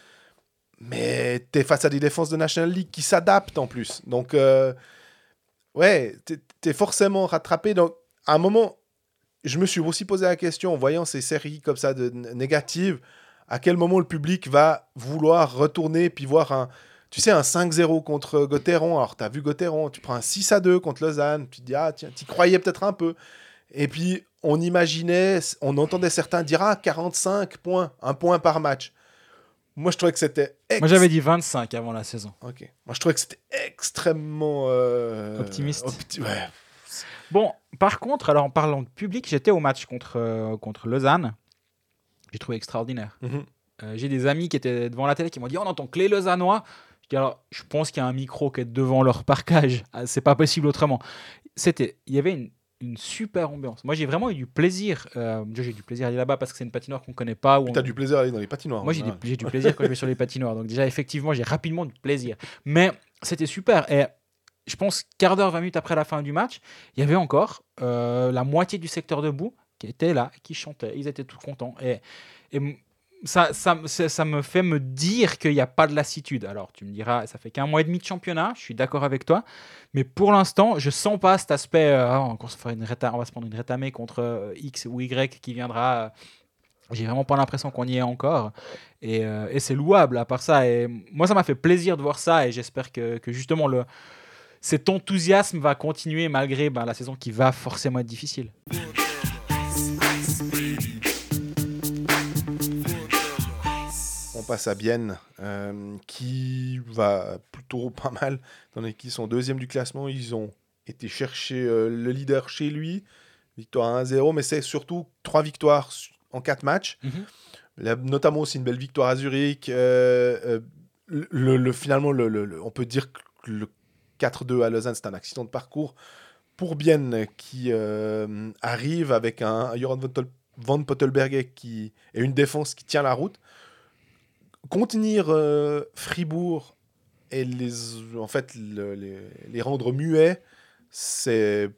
Mais tu es face à des défenses de National League qui s'adaptent en plus. Donc, euh, ouais, tu es forcément rattrapé. Donc, à un moment, je me suis aussi posé la question, en voyant ces séries comme ça de négatives, à quel moment le public va vouloir retourner puis voir un, tu sais, un 5-0 contre Gauthieron. Alors, tu as vu Gauthieron, tu prends un 6-2 contre Lausanne, tu dis, ah, tiens, tu croyais peut-être un peu. Et puis, on imaginait, on entendait certains dire, ah, 45 points, un point par match. Moi, je trouvais que c'était. ex- Moi, j'avais dit 25 avant la saison. Ok. Moi, je trouvais que c'était extrêmement. euh, Optimiste. opti- ouais. Bon, par contre, alors en parlant de public, j'étais au match contre, euh, contre Lausanne. J'ai trouvé extraordinaire. Mhm. Euh, J'ai des amis qui étaient devant la télé qui m'ont dit On entend que les Lausannois. Je dis alors, je pense qu'il y a un micro qui est devant leur parcage. Ah, C'est pas possible autrement. C'était, il y avait une, une super ambiance. Moi, j'ai vraiment eu du plaisir. Euh, j'ai du plaisir à aller là-bas parce que c'est une patinoire qu'on connaît pas. Où on- t'as du plaisir à aller dans les patinoires. moi, j'ai du, j'ai du plaisir quand je vais sur les patinoires. Donc, déjà, effectivement, j'ai rapidement du plaisir. Mais c'était super. Et je pense, quart d'heure, 20 minutes après la fin du match, il y avait encore euh, la moitié du secteur debout qui était là, qui chantait. Ils étaient tous contents. Et, et ça, ça, ça, me fait me dire qu'il n'y a pas de lassitude. Alors, tu me diras, ça fait qu'un mois et demi de championnat, je suis d'accord avec toi. Mais pour l'instant, je sens pas cet aspect. euh, Ah, on, va se une réta- on va se prendre une rétamée contre euh, X ou Y qui viendra. euh, j'ai vraiment pas l'impression qu'on y est encore. Et, euh, et c'est louable à part ça. Et moi, ça m'a fait plaisir de voir ça. Et j'espère que, justement, cet enthousiasme va continuer malgré ben, la saison qui va forcément être difficile. Passe à Bienne, euh, qui va plutôt pas mal, donné qu'ils sont deuxième du classement. Ils ont été chercher euh, le leader chez lui, victoire 1-0, mais c'est surtout trois victoires en quatre matchs. Mhm. Là, notamment aussi une belle victoire à Zurich. euh, le, le- finalement, le, on peut dire que le 4-2 à Lausanne, c'est un accident de parcours pour Bienne qui arrive avec un, un Joran von, Pottelberger qui est une défense qui tient la route. Contenir euh, Fribourg et les, en fait, le- les, les rendre muets, c'est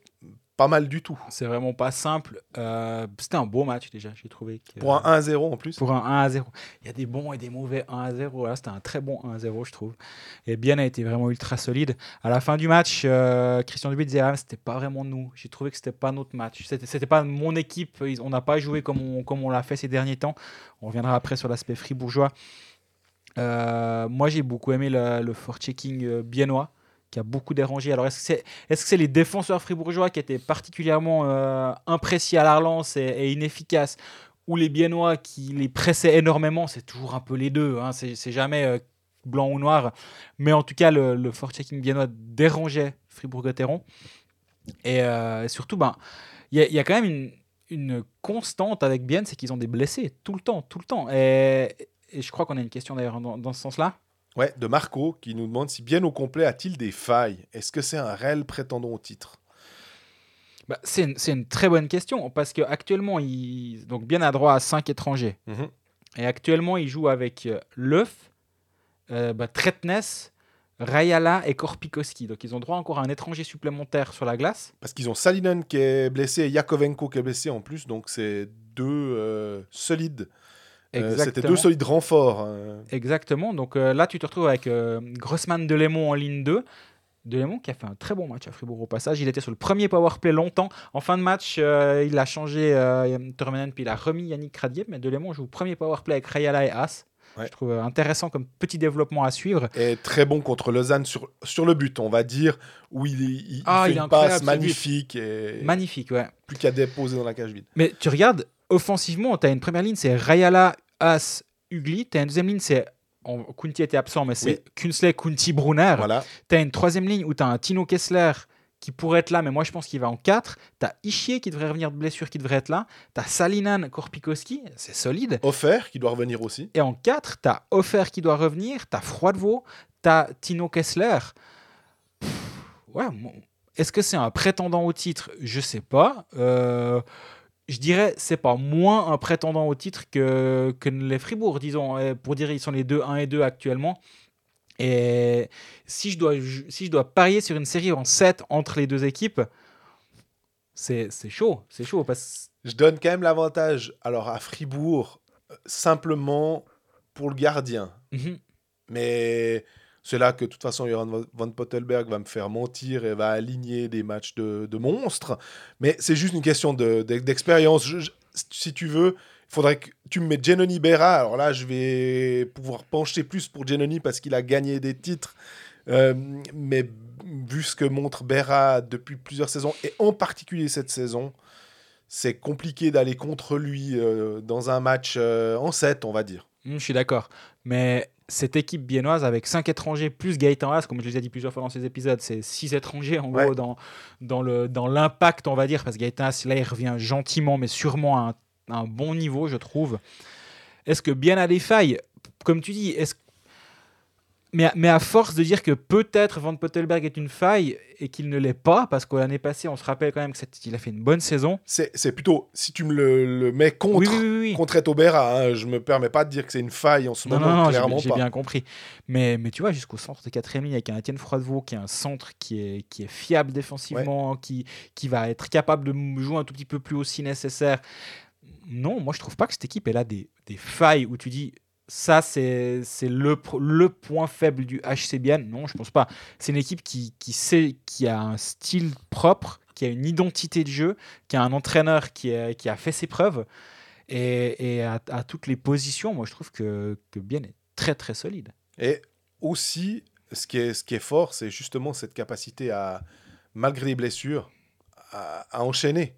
pas mal du tout. C'est vraiment pas simple. Euh, C'était un beau match déjà, j'ai trouvé. que- Pour un 1-0 en plus. Pour un 1 à 0. Il y a des bons et des mauvais 1 à 0. Là, c'était un très bon 1 à 0, je trouve. Et Bien a été vraiment ultra solide. À la fin du match, euh, Christian Dubé disait ah, c'était pas vraiment nous. J'ai trouvé que c'était pas notre match. C'était c'était pas mon équipe. On n'a pas joué comme on, comme on l'a fait ces derniers temps. On reviendra après sur l'aspect fribourgeois. Euh, moi, j'ai beaucoup aimé le, le forechecking euh, biennois qui a beaucoup dérangé. Alors, est-ce que c'est est -ce c'est les défenseurs fribourgeois qui étaient particulièrement euh, imprécis à la relance et, inefficaces ou les biennois qui les pressaient énormément? C'est toujours un peu les deux. Hein. C'est jamais euh, blanc ou noir. Mais en tout cas, le, le forechecking biennois dérangeait Fribourg-Gotteron. Et surtout, ben, il y, a- y a quand même une, constante avec Bienne, c'est qu'ils ont des blessés tout le temps, tout le temps. Et je crois qu'on a une question d'ailleurs dans, dans ce sens-là. Ouais, de Marco qui nous demande si bien au complet a-t-il des failles Est-ce que c'est un réel prétendant au titre? Bah, c'est une, c'est une très bonne question parce qu'actuellement, il donc bien à droit à 5 étrangers. Mhm. Et actuellement, il joue avec euh, Leuf, euh, bah, Tretnes, Rayala et Korpikoski. Donc ils ont droit encore à un étranger supplémentaire sur la glace. Parce qu'ils ont Salinen qui est blessé et Yakovenko qui est blessé en plus, donc c'est deux euh, solides. Euh, C'était deux solides renforts. hein. Exactement. Donc euh, là, tu te retrouves avec euh, Grossman Delémont en ligne 2. Delémont qui a fait un très bon match à Fribourg au passage. Il était sur le premier powerplay longtemps. En fin de match, euh, il a changé euh, puis il a remis Yannick Kradier. Mais Delémont joue premier powerplay avec Rayala et As. Ouais. Je trouve intéressant comme petit développement à suivre. Et très bon contre Lausanne sur, sur le but, on va dire, où il, il- il Ah, fait il une passe magnifique et Magnifique, ouais. plus qu'à déposer dans la cage vide. Mais tu regardes, offensivement, tu as une première ligne, c'est Rayala, As, Ugly. Tu as une deuxième ligne, c'est. en- Kunti était absent, mais c'est Kunsley, Kunti, Brunner. Voilà. Tu as une troisième ligne où tu as un Tino Kessler qui pourrait être là, mais moi je pense qu'il va en 4. Tu as Ishier qui devrait revenir de blessure, qui devrait être là. Tu as Salinan, Korpikoski, c'est solide. Offert, qui doit revenir aussi. Et en 4, tu as Offer qui doit revenir, tu as Froidevaux, tu as Tino Kessler. Pff, ouais, est-ce que c'est un prétendant au titre? Je sais pas. Euh, je dirais c'est pas moins un prétendant au titre que, que les Fribourg, disons. Et Pour dire ils sont les deux 1 et 2 actuellement. Et si je dois, si je dois parier sur une série en 7 entre les deux équipes, c'est c'est chaud. C'est chaud parce Je donne quand même l'avantage alors à Fribourg, euh, simplement pour le gardien. Mhm. Mais c'est là que de toute façon, Joran Van- Pottelberg va me faire mentir et va aligner des matchs de, monstres. Mais c'est juste une question de- de- d'expérience. Si tu veux, il faudrait que tu me mets Genoni Berra. Alors là, je vais pouvoir pencher plus pour Genoni parce qu'il a gagné des titres. Euh, mais vu ce que montre Berra depuis plusieurs saisons, et en particulier cette saison, c'est compliqué d'aller contre lui euh, dans un match euh, en 7, on va dire. Mm, je suis d'accord. Mais cette équipe biennoise avec 5 étrangers plus Gaëtan Haas, comme je l'ai dit plusieurs fois dans ces épisodes, c'est 6 étrangers en Ouais. gros dans, dans le dans l'impact, on va dire, parce que Gaëtan Haas, là, il revient gentiment, mais sûrement à un, à un bon niveau, je trouve. Est-ce que bien a des failles Comme tu dis, est-ce mais, à- mais à force de dire que peut-être Van Pottelberg est une faille et qu'il ne l'est pas, parce que l'année passée, on se rappelle quand même qu'il a fait une bonne saison. C'est plutôt, si tu me le, le mets contre, Oui, oui, oui. oui. contre Eto Berra, hein, je me permets pas de dire que c'est une faille en ce Non, moment, non, non, clairement j'ai bien compris. Mais, mais tu vois, jusqu'au centre de quatrième ligne, avec un Étienne Froidevaux qui est un centre qui est, qui est fiable défensivement, qui, qui va être capable de jouer un tout petit peu plus haut si nécessaire. Non, moi je trouve pas que cette équipe elle a des, des failles où tu dis ça c'est le, le point faible du HC Bienne. Non, je pense pas. C'est une équipe qui, qui sait, qui a un style propre, qui a une identité de jeu, qui a un entraîneur qui, a- qui a fait ses preuves. Et, et à, toutes les positions, moi je trouve que, que Bienne est très très solide. Et aussi, ce qui est, ce qui est fort, c'est justement cette capacité à, malgré les blessures, à enchaîner.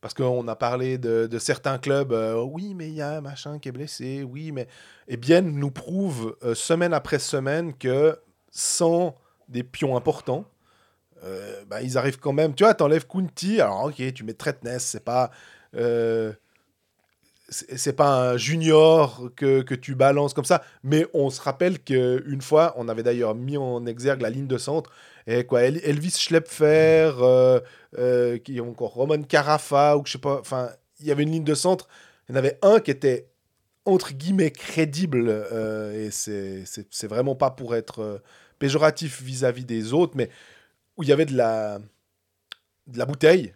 Parce qu'on a parlé de, certains clubs, euh, oui, mais il y a un machin qui est blessé, oui, mais. Et bien, nous prouve euh, semaine après semaine que sans des pions importants, euh, bah, ils arrivent quand même. Tu vois, t'enlèves Kunti, alors ok, tu mets Tretnes, c'est pas. c'est pas un junior que, que tu balances comme ça, mais on se rappelle qu'une fois, on avait d'ailleurs mis en exergue la ligne de centre, et quoi, El- Elvis Schlepfer, euh, euh, qui encore Roman Carafa, ou je sais pas, enfin, il y avait une ligne de centre, il y en avait un qui était entre guillemets crédible, euh, et c'est vraiment pas pour être euh, péjoratif vis-à-vis des autres, mais où il y avait de la, de la bouteille.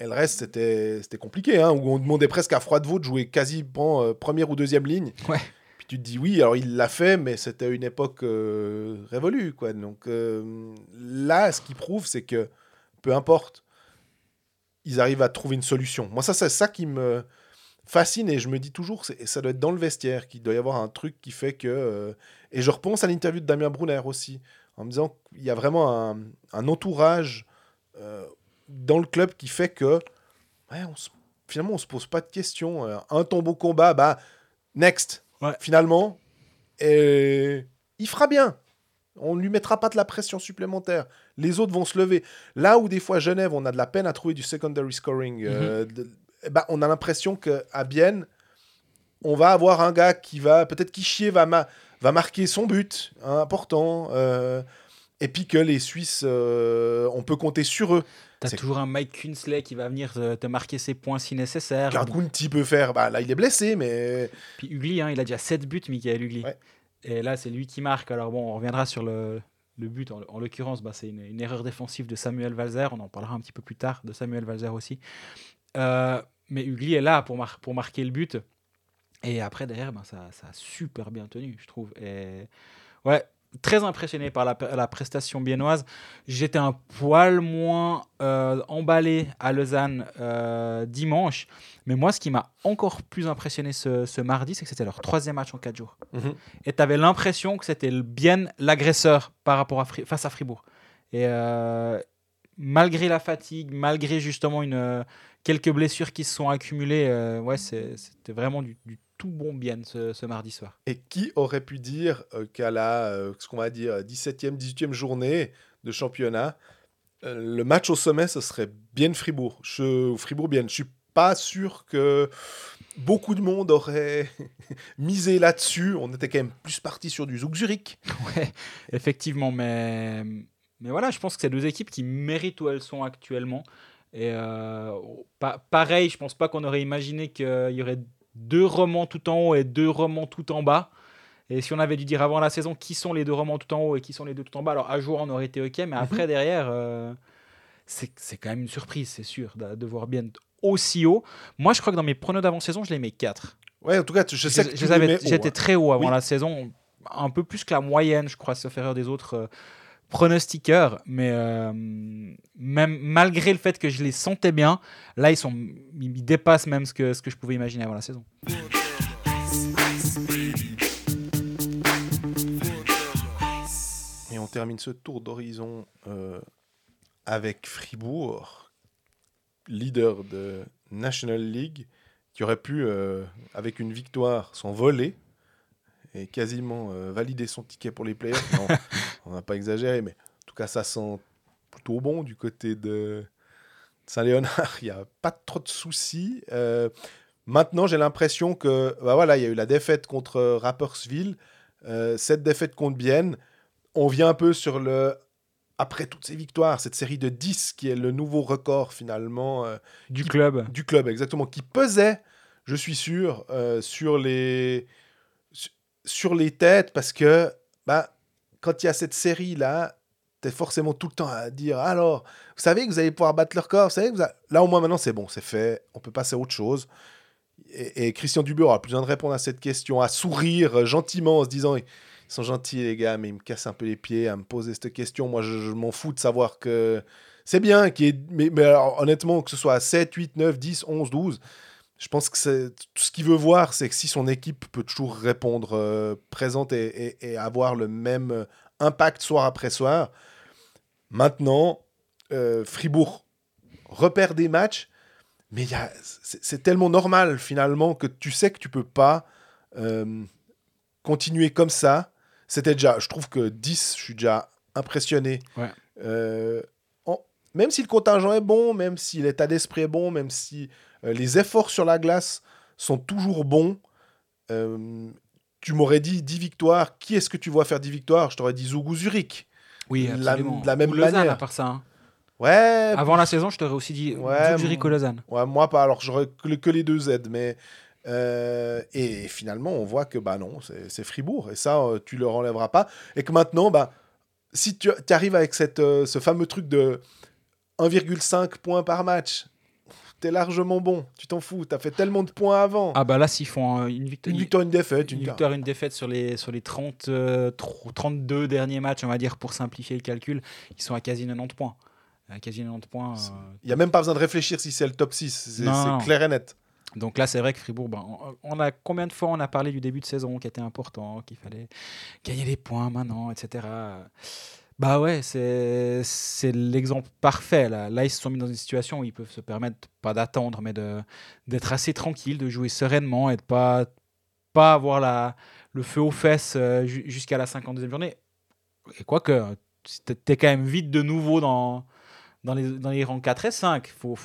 Et le reste, c'était compliqué, hein, où on demandait presque à Froidevaux de jouer quasi bon, première ou deuxième ligne. Ouais. Tu dis oui, alors il l'a fait, mais c'était une époque euh, révolue. Quoi. Donc euh, là, ce qui prouve, c'est que peu importe, ils arrivent à trouver une solution. Moi, ça, c'est ça qui me fascine et je me dis toujours, ça doit être dans le vestiaire qu'il doit y avoir un truc qui fait que. euh, Et je repense à l'interview de Damien Brunner aussi, en me disant qu'il y a vraiment un, entourage dans le club qui fait que ouais, on se- finalement on se pose pas de questions. Un tombeau combat, bah next. Ouais. Finalement, et il fera bien. On ne lui mettra pas de la pression supplémentaire. Les autres vont se lever. Là où des fois Genève, on a de la peine à trouver du secondary scoring, euh, de- ben, on a l'impression qu'à Bienne, on va avoir un gars qui va, peut-être Kichier va, ma- va marquer son but hein, important. euh, et puis que les Suisses, euh, on peut compter sur eux. T'as toujours un Mike Kunsley qui va venir te, te marquer ses points si nécessaire. Qu'un Bon, Kunti peut faire, bah, là il est blessé, mais Puis Ugly, hein, il a déjà 7 buts, Michael Ugly. Ouais. Et là, c'est lui qui marque. Alors bon, on reviendra sur le, le but. En, en l'occurrence, bah, c'est une, une erreur défensive de Samuel Valzer. On en parlera un petit peu plus tard de Samuel Valzer aussi. Euh, mais Ugly est là pour, mar- pour marquer le but. Et après, derrière, ben, ça, ça a super bien tenu, je trouve. Et ouais, très impressionné par la, la prestation biennoise. J'étais un poil moins euh, emballé à Lausanne euh, dimanche. Mais moi, ce qui m'a encore plus impressionné ce, ce mardi, c'est que c'était leur troisième match en quatre jours. Mhm. Et tu avais l'impression que c'était bien l'agresseur par rapport à Fri- face à Fribourg. Et euh, malgré la fatigue, malgré justement une, quelques blessures qui se sont accumulées, ouais, c'était vraiment du, du tout bon bien ce, ce mardi soir. Et qui aurait pu dire euh, qu'à la, euh, ce qu'on va dire, 17e, 18e journée de championnat, euh, le match au sommet, ce serait bien Fribourg. Je, Fribourg bien. Je suis pas sûr que beaucoup de monde aurait misé là-dessus. On était quand même plus parti sur du Zouk Zurich. Ouais, effectivement, mais, mais voilà, je pense que c'est deux équipes qui méritent où elles sont actuellement. Et euh, pa- pareil, je pense pas qu'on aurait imaginé qu'il y aurait deux romans tout en haut et deux romans tout en bas. Et si on avait dû dire avant la saison qui sont les deux romans tout en haut et qui sont les deux tout en bas, alors à jour on aurait été ok, mais après derrière, euh, c'est quand même une surprise, c'est sûr, de, de voir bien aussi haut. Moi je crois que dans mes pronos d'avant-saison, je les mets 4. Ouais, en tout cas, je sais que J'étais hein. très haut avant Oui. la saison, un peu plus que la moyenne, je crois, sauf erreur des autres euh, pronostiqueurs. Mais euh, même malgré le fait que je les sentais bien, là ils sont, ils dépassent même ce que ce que je pouvais imaginer avant la saison. Et on termine ce tour d'horizon euh, avec Fribourg, leader de National League, qui aurait pu, euh, avec une victoire, s'envoler et quasiment euh, valider son ticket pour les playoffs. On n'a pas exagéré, mais en tout cas, ça sent plutôt bon du côté de Saint-Léonard. Il n'y a pas trop de soucis. Euh, maintenant, j'ai l'impression que, bah voilà, il y a eu la défaite contre Rapperswil, euh, cette défaite contre Bienne on vient un peu sur le. Après toutes ces victoires, cette série de 10 qui est le nouveau record finalement euh, Du Qui- club. du club, exactement, qui pesait, je suis sûr, sur, les, su- sur les têtes parce que bah, quand il y a cette série-là, tu es forcément tout le temps à dire alors, vous savez que vous allez pouvoir battre leur corps, vous savez que là au moins maintenant c'est bon, c'est fait, on peut passer à autre chose. Et, Christian Dubur aura plus besoin de répondre à cette question, à sourire euh, gentiment en se disant ils sont gentils les gars, mais ils me cassent un peu les pieds à me poser cette question. Moi, je, m'en fous de savoir que c'est bien, mais alors, honnêtement, que ce soit à 7, 8, 9, 10, 11, 12, je pense que c'est tout ce qu'il veut voir, c'est que si son équipe peut toujours répondre euh, présente et, et- et avoir le même euh, impact soir après soir. Maintenant, euh, Fribourg repère des matchs, mais c'est c'est tellement normal finalement que tu sais que tu peux pas euh, continuer comme ça. C'était déjà, je trouve que 10, je suis déjà impressionné. Ouais. Même si le contingent est bon, même si l'état d'esprit est bon, même si euh, les efforts sur la glace sont toujours bons, euh, tu m'aurais dit 10 victoires. Qui est-ce que tu vois faire 10 victoires? Je t'aurais dit Zougou Zurich. Oui, La- de la même Ou Lausanne, manière. à part ça. hein. Ouais, Avant la saison, je t'aurais aussi dit Ouais, Zurich ou Lausanne. Ouais, moi pas. Alors j'aurais que, le- que les deux Z, mais euh, et finalement on voit que bah non, c'est Fribourg et ça tu leur enlèveras pas et que maintenant bah si tu arrives avec cette ce fameux truc de 1,5 points par match, t'es largement bon. Tu t'en fous. T'as fait tellement de points avant. Ah bah là, s'ils font euh, une victoire, une victoire, une défaite, une une, victoire, une défaite sur les, sur les 30, euh, 32 derniers matchs, on va dire, pour simplifier le calcul, ils sont à quasi 90 points. À quasi 90 points. euh, Il y a même pas besoin de réfléchir si c'est le top 6. C'est clair et net. Donc là, c'est vrai que Fribourg, ben, on, a combien de fois on a parlé du début de saison qui était important, qu'il fallait gagner des points maintenant, etc. Bah ouais, c'est c'est l'exemple parfait. Là. là, ils se sont mis dans une situation où ils peuvent se permettre, pas d'attendre, mais de- d'être assez tranquille, de jouer sereinement et de pas, pas avoir la, le feu aux fesses euh, ju- jusqu'à la 52e journée. Et quoique, t'es t'es quand même vite de nouveau dans, dans, les, dans les rangs 4 et 5. Faut,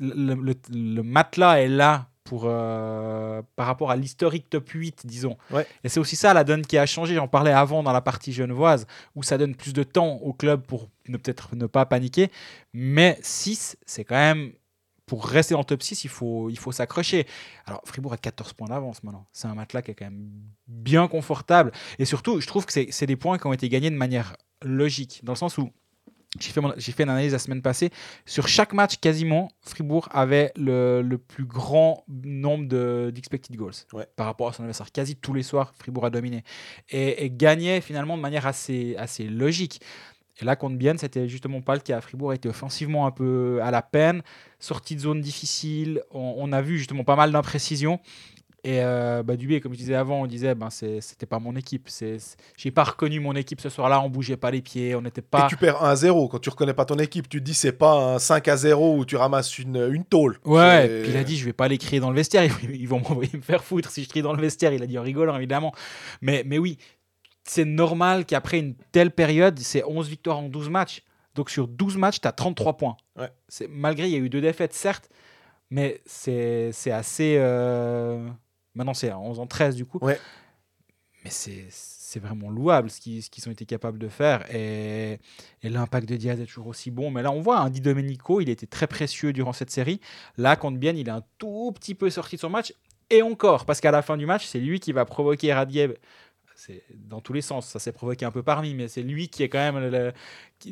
le matelas est là pour, euh, par rapport à l'historique top 8, disons. Ouais. Et c'est aussi ça la donne qui a changé. J'en parlais avant dans la partie genevoise, où ça donne plus de temps au club pour ne peut-être ne pas paniquer. Mais 6, c'est quand même. Pour rester dans le top 6, il faut, il faut s'accrocher. Alors, Fribourg a 14 points d'avance maintenant. C'est un matelas qui est quand même bien confortable. Et surtout, je trouve que c'est c'est des points qui ont été gagnés de manière logique. Dans le sens où j'ai fait, fait une analyse la semaine passée. Sur chaque match, quasiment, Fribourg avait le, le plus grand nombre de- d'expected goals Ouais. par rapport à son adversaire. Quasi tous les soirs, Fribourg a dominé. Et, et gagnait finalement de manière assez, assez logique. Et là, contre Bienne, c'était justement pas le cas. Fribourg était offensivement un peu à la peine, sortie de zone difficile. On, on a vu justement pas mal d'imprécisions. Et euh, bah, Dubé, comme je disais avant, on disait ben c'était pas mon équipe. J'ai pas reconnu mon équipe ce soir-là. On bougeait pas les pieds. On n'était pas. Et tu perds 1 à 0 quand tu reconnais pas ton équipe. Tu te dis c'est pas un 5 à 0 où tu ramasses une, une tôle. Ouais, C'est- puis il a dit je vais pas les crier dans le vestiaire, ils, vont m'envoyer me faire foutre si je crie dans le vestiaire. Il a dit en rigolant évidemment. Mais, mais oui, c'est normal qu'après une telle période, c'est 11 victoires en 12 matchs. Donc sur 12 matchs, tu as 33 points. Ouais. Malgré, il y a eu deux défaites, certes, mais c'est, c'est assez. euh, Maintenant, c'est à 11 en 13 du coup. Ouais. Mais c'est, c'est vraiment louable ce qu'ils, qu'ils ont été capables de faire. Et, et l'impact de Diaz est toujours aussi bon. Mais là, on voit, hein, Di Domenico, il était très précieux durant cette série. Là, contre Bienne, il est un tout petit peu sorti de son match. Et encore, parce qu'à la fin du match, c'est lui qui va provoquer Radiev. C'est dans tous les sens, ça s'est provoqué un peu parmi, mais c'est lui qui est quand même le-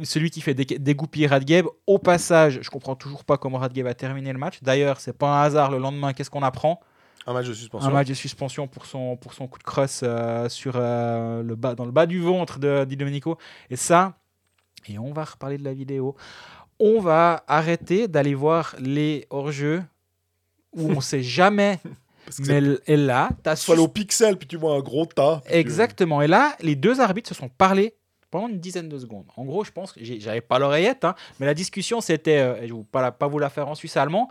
celui qui fait dé- dégoupiller Radiev. Au passage, je comprends toujours pas comment Radiev a terminé le match. D'ailleurs, c'est pas un hasard. Le lendemain, qu'est-ce qu'on apprend? Un match de suspension. un match de suspension pour son, pour son coup de crosse euh, sur, euh, le bas, dans le bas du ventre de Di Domenico. Et ça, et on va reparler de la vidéo, on va arrêter d'aller voir les hors-jeux où on sait jamais. Parce que mais et là, tu as vas aller au pixel, puis tu vois un gros tas. tu- Exactement. Et là, les deux arbitres se sont parlé pendant une dizaine de secondes. En gros, je pense que j'avais pas l'oreillette, hein, mais la discussion c'était, euh, et je ne vais pas, pas vous la faire en suisse allemand,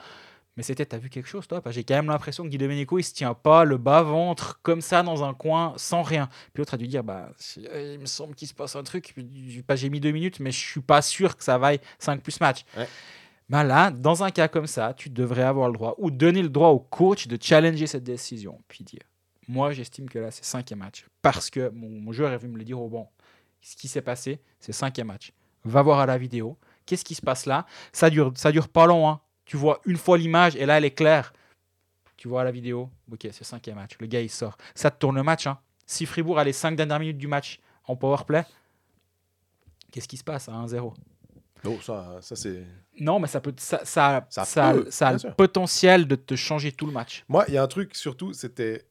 mais c'était, t'as vu quelque chose toi? J'ai quand même l'impression que Guy Domenico il se tient pas le bas ventre comme ça dans un coin sans rien. Puis l'autre a dû dire, bah, euh, il me semble qu'il se passe un truc. Bah, j'ai mis deux minutes, mais je suis pas sûr que ça vaille 5 plus match. Ouais. Bah là, dans un cas comme ça, tu devrais avoir le droit, ou donner le droit au coach de challenger cette décision, puis dire moi, j'estime que là, c'est cinquième match. Parce que mon, mon joueur est venu me le dire au banc. Ce qui s'est passé, c'est cinquième match. Va voir à la vidéo. Qu'est-ce qui se passe là? Ça dure, ça dure pas long. hein. Tu vois une fois l'image et là, elle est claire. Tu vois la vidéo? Ok, c'est cinquième match. Le gars, il sort. Ça te tourne le match. hein. Si Fribourg a les cinq dernières minutes du match en powerplay, qu'est-ce qui se passe à 1-0 Non, ça, ça c'est. Non, mais ça peut, ça, ça, Ça ça, peut, ça a le sûr. potentiel de te changer tout le match. Moi, il y a un truc surtout, c'était.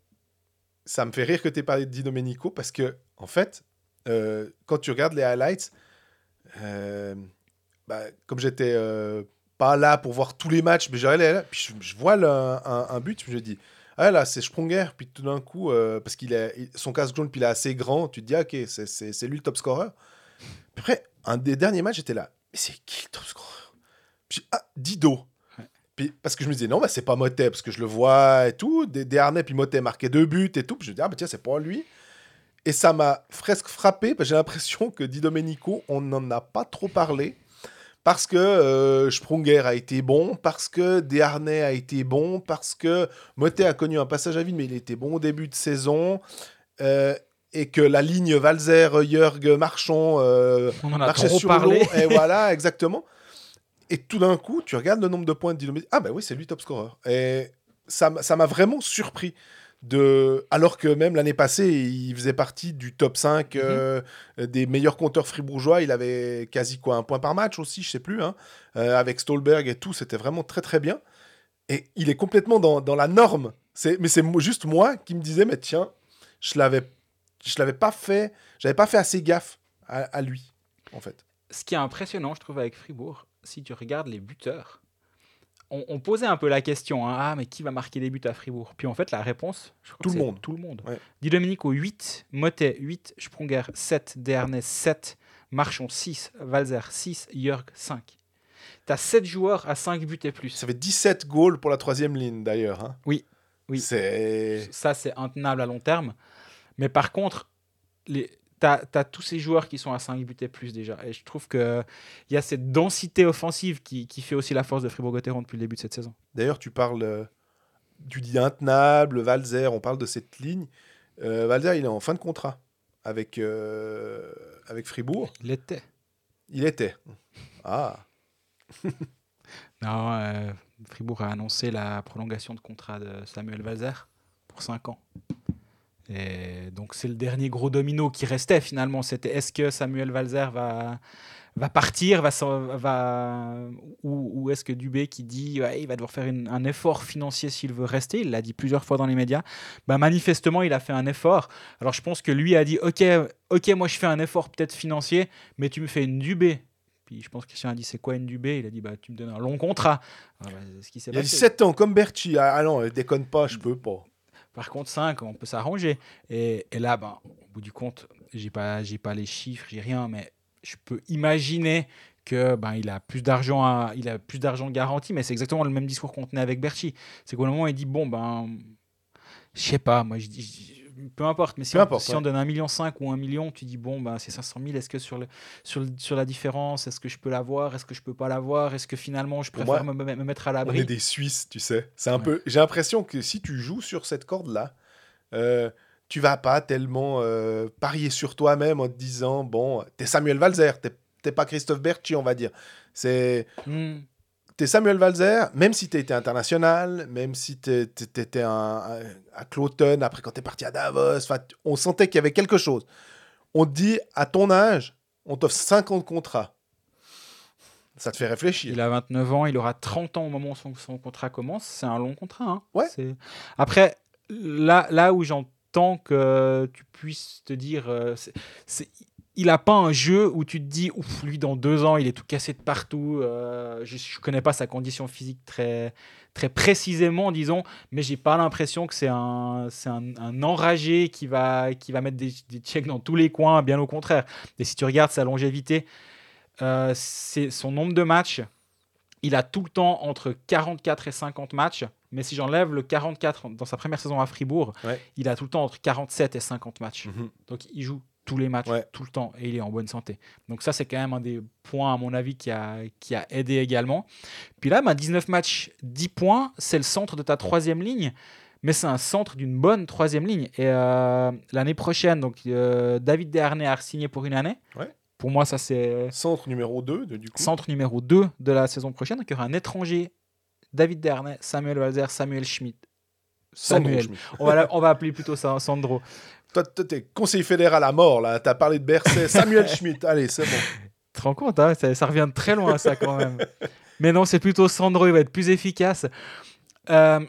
Ça me fait rire que tu aies parlé de Di Domenico parce que, en fait, euh, quand tu regardes les highlights, euh, bah, comme j'étais euh, pas là pour voir tous les matchs, mais j'allais là, puis je, je vois le- un, un but, je dis, ah là, c'est Sprunger, puis tout d'un coup, euh, parce qu'il est il- son casque jaune, puis il est assez grand, tu te dis, ah, ok, c'est- c'est c'est lui le top scorer. Puis après, un des derniers matchs, j'étais là, mais c'est qui le top scorer Puis, ah, Dido. Puis, parce que je me disais, non, bah, c'est pas Motet, parce que je le vois et tout. Des, des harnais, puis Motet marquait deux buts et tout. Puis je me dis, ah, bah tiens, c'est pas lui. Et ça m'a presque frappé, parce que j'ai l'impression que Di Domenico, on n'en a pas trop parlé. Parce que euh, Sprunger a été bon, parce que Desharnais a été bon, parce que Motet a connu un passage à vide, mais il était bon au début de saison. euh, et que la ligne Valzer, Jörg, Marchand euh, On en a marchait trop sur l'eau. Et voilà, exactement. Et tout d'un coup, tu regardes le nombre de points de Dino Ah, ben oui, c'est lui top scorer. Et ça m'a vraiment surpris. De... Alors que même l'année passée, il faisait partie du top 5 euh, des meilleurs compteurs fribourgeois. Il avait quasi quoi, un point par match aussi, je sais plus. hein. Euh, avec Stolberg et tout, c'était vraiment très très bien. Et il est complètement dans, dans la norme. C'est- Mais c'est juste moi qui me disais, mais tiens, je l'avais, je l'avais pas fait, j'avais pas fait assez gaffe à, à lui, en fait. ce qui est impressionnant, je trouve, avec Fribourg, si tu regardes les buteurs, on, on posait un peu la question hein, ah, mais qui va marquer des buts à Fribourg? Puis en fait, la réponse, je crois Tout que le monde. Tout le monde. Ouais. Di Domenico 8, Motet 8, Sprunger 7, Dernay 7, Marchand 6, Valzer 6, Jörg 5. Tu as 7 joueurs à 5 buts et plus. Ça fait 17 goals pour la troisième ligne, d'ailleurs. hein. Oui, oui. C'est... Ça, c'est intenable à long terme. Mais par contre, tu as, tous ces joueurs qui sont à 5 buts et plus déjà. Et je trouve qu'il y a cette densité offensive qui, qui fait aussi la force de Fribourg-Gotteron depuis le début de cette saison. D'ailleurs, tu parles euh, tu dis intenable, Valzer, on parle de cette ligne. Euh, Valzer, il est en fin de contrat avec, euh, avec Fribourg. Il était. Il était. Ah. Non, Fribourg a annoncé la prolongation de contrat de Samuel Valzer pour 5 ans. Et donc c'est le dernier gros domino qui restait finalement. C'était est-ce que Samuel Valzer va, va partir va, va, ou, ou est-ce que Dubé qui dit ouais, il va devoir faire une- un effort financier s'il veut rester, il l'a dit plusieurs fois dans les médias, bah, manifestement il a fait un effort. Alors je pense que lui a dit ok, ok moi je fais un effort peut-être financier, mais tu me fais une Dubé. Puis je pense que Christian a dit c'est quoi une Dubé? Il a dit bah tu me donnes un long contrat. Ah, bah, ce qui Il a passé. 17 ans, comme Berchi. Ah ah non, déconne pas, je peux pas. Par contre, 5, on peut s'arranger. Et, là, ben, au bout du compte, j'ai pas, pas les chiffres, j'ai rien, mais je peux imaginer que ben, il a plus d'argent, il a plus d'argent garanti. Mais c'est exactement le même discours qu'on tenait avec Berchi. C'est qu'au moment, il dit bon ben, je sais pas, moi je dis, peu importe. Mais si, Peu on, importe, si ouais. on donne un million cinq ou un million, tu dis bon ben c'est 500 000. Est-ce que sur le, sur le- sur la différence, est-ce que je peux l'avoir, est-ce que je peux pas l'avoir, est-ce que finalement je préfère moi, me, me mettre à On est l'abri des Suisses, tu sais. C'est un Ouais. peu. J'ai l'impression que si tu joues sur cette corde-là, euh, tu vas pas tellement euh, parier sur toi-même en te disant bon, t'es Samuel Valzer, t'es pas Christophe Berchi, on va dire. C'est Hmm. T'es Samuel Valzer, même si tu été international, même si tu étais à Cloton, après quand tu es parti à Davos, on sentait qu'il y avait quelque chose. On te dit, à ton âge, on t'offre 50 contrats. Ça te fait réfléchir. Il a 29 ans, il aura 30 ans au moment où son, son contrat commence. C'est un long contrat. hein. Ouais. Après, là, là où j'entends que tu puisses te dire, euh, c'est- il a pas un jeu où tu te dis, ouf, lui dans deux ans, il est tout cassé de partout. euh, je ne connais pas sa condition physique très, très précisément, disons, mais j'ai pas l'impression que c'est un, c'est un, un enragé qui va, qui va mettre des, des checks dans tous les coins, bien au contraire. Et si tu regardes sa longévité, euh, c'est son nombre de matchs. Il a tout le temps entre 44 et 50 matchs. Mais si j'enlève le 44 dans sa première saison à Fribourg, Ouais. il a tout le temps entre 47 et 50 matchs. Mhm. Donc il joue tous les matchs, Ouais. tout le temps, et il est en bonne santé. Donc ça, c'est quand même un des points, à mon avis, qui a, qui a aidé également. Puis là, bah, 19 matchs, 10 points, c'est le centre de ta troisième ligne. Mais c'est un centre d'une bonne troisième ligne. Et euh, l'année prochaine, donc euh, David Desharnais a signé pour une année. Ouais. Pour moi, ça c'est Centre numéro 2, du coup. centre numéro 2 de la saison prochaine. Donc il y aura un étranger, David Desharnais, Samuel Walzer, Samuel Schmidt. Samuel. Schmidt. On va, on va appeler plutôt ça Sandro. Toi, toi, t'es conseiller fédéral à mort, là. T'as parlé de Berset. Samuel Schmidt. Allez, c'est bon. Tu te rends compte, hein, ça, ça revient de très loin, ça, quand même. Mais non, c'est plutôt Sandro, il va être plus efficace. Euh,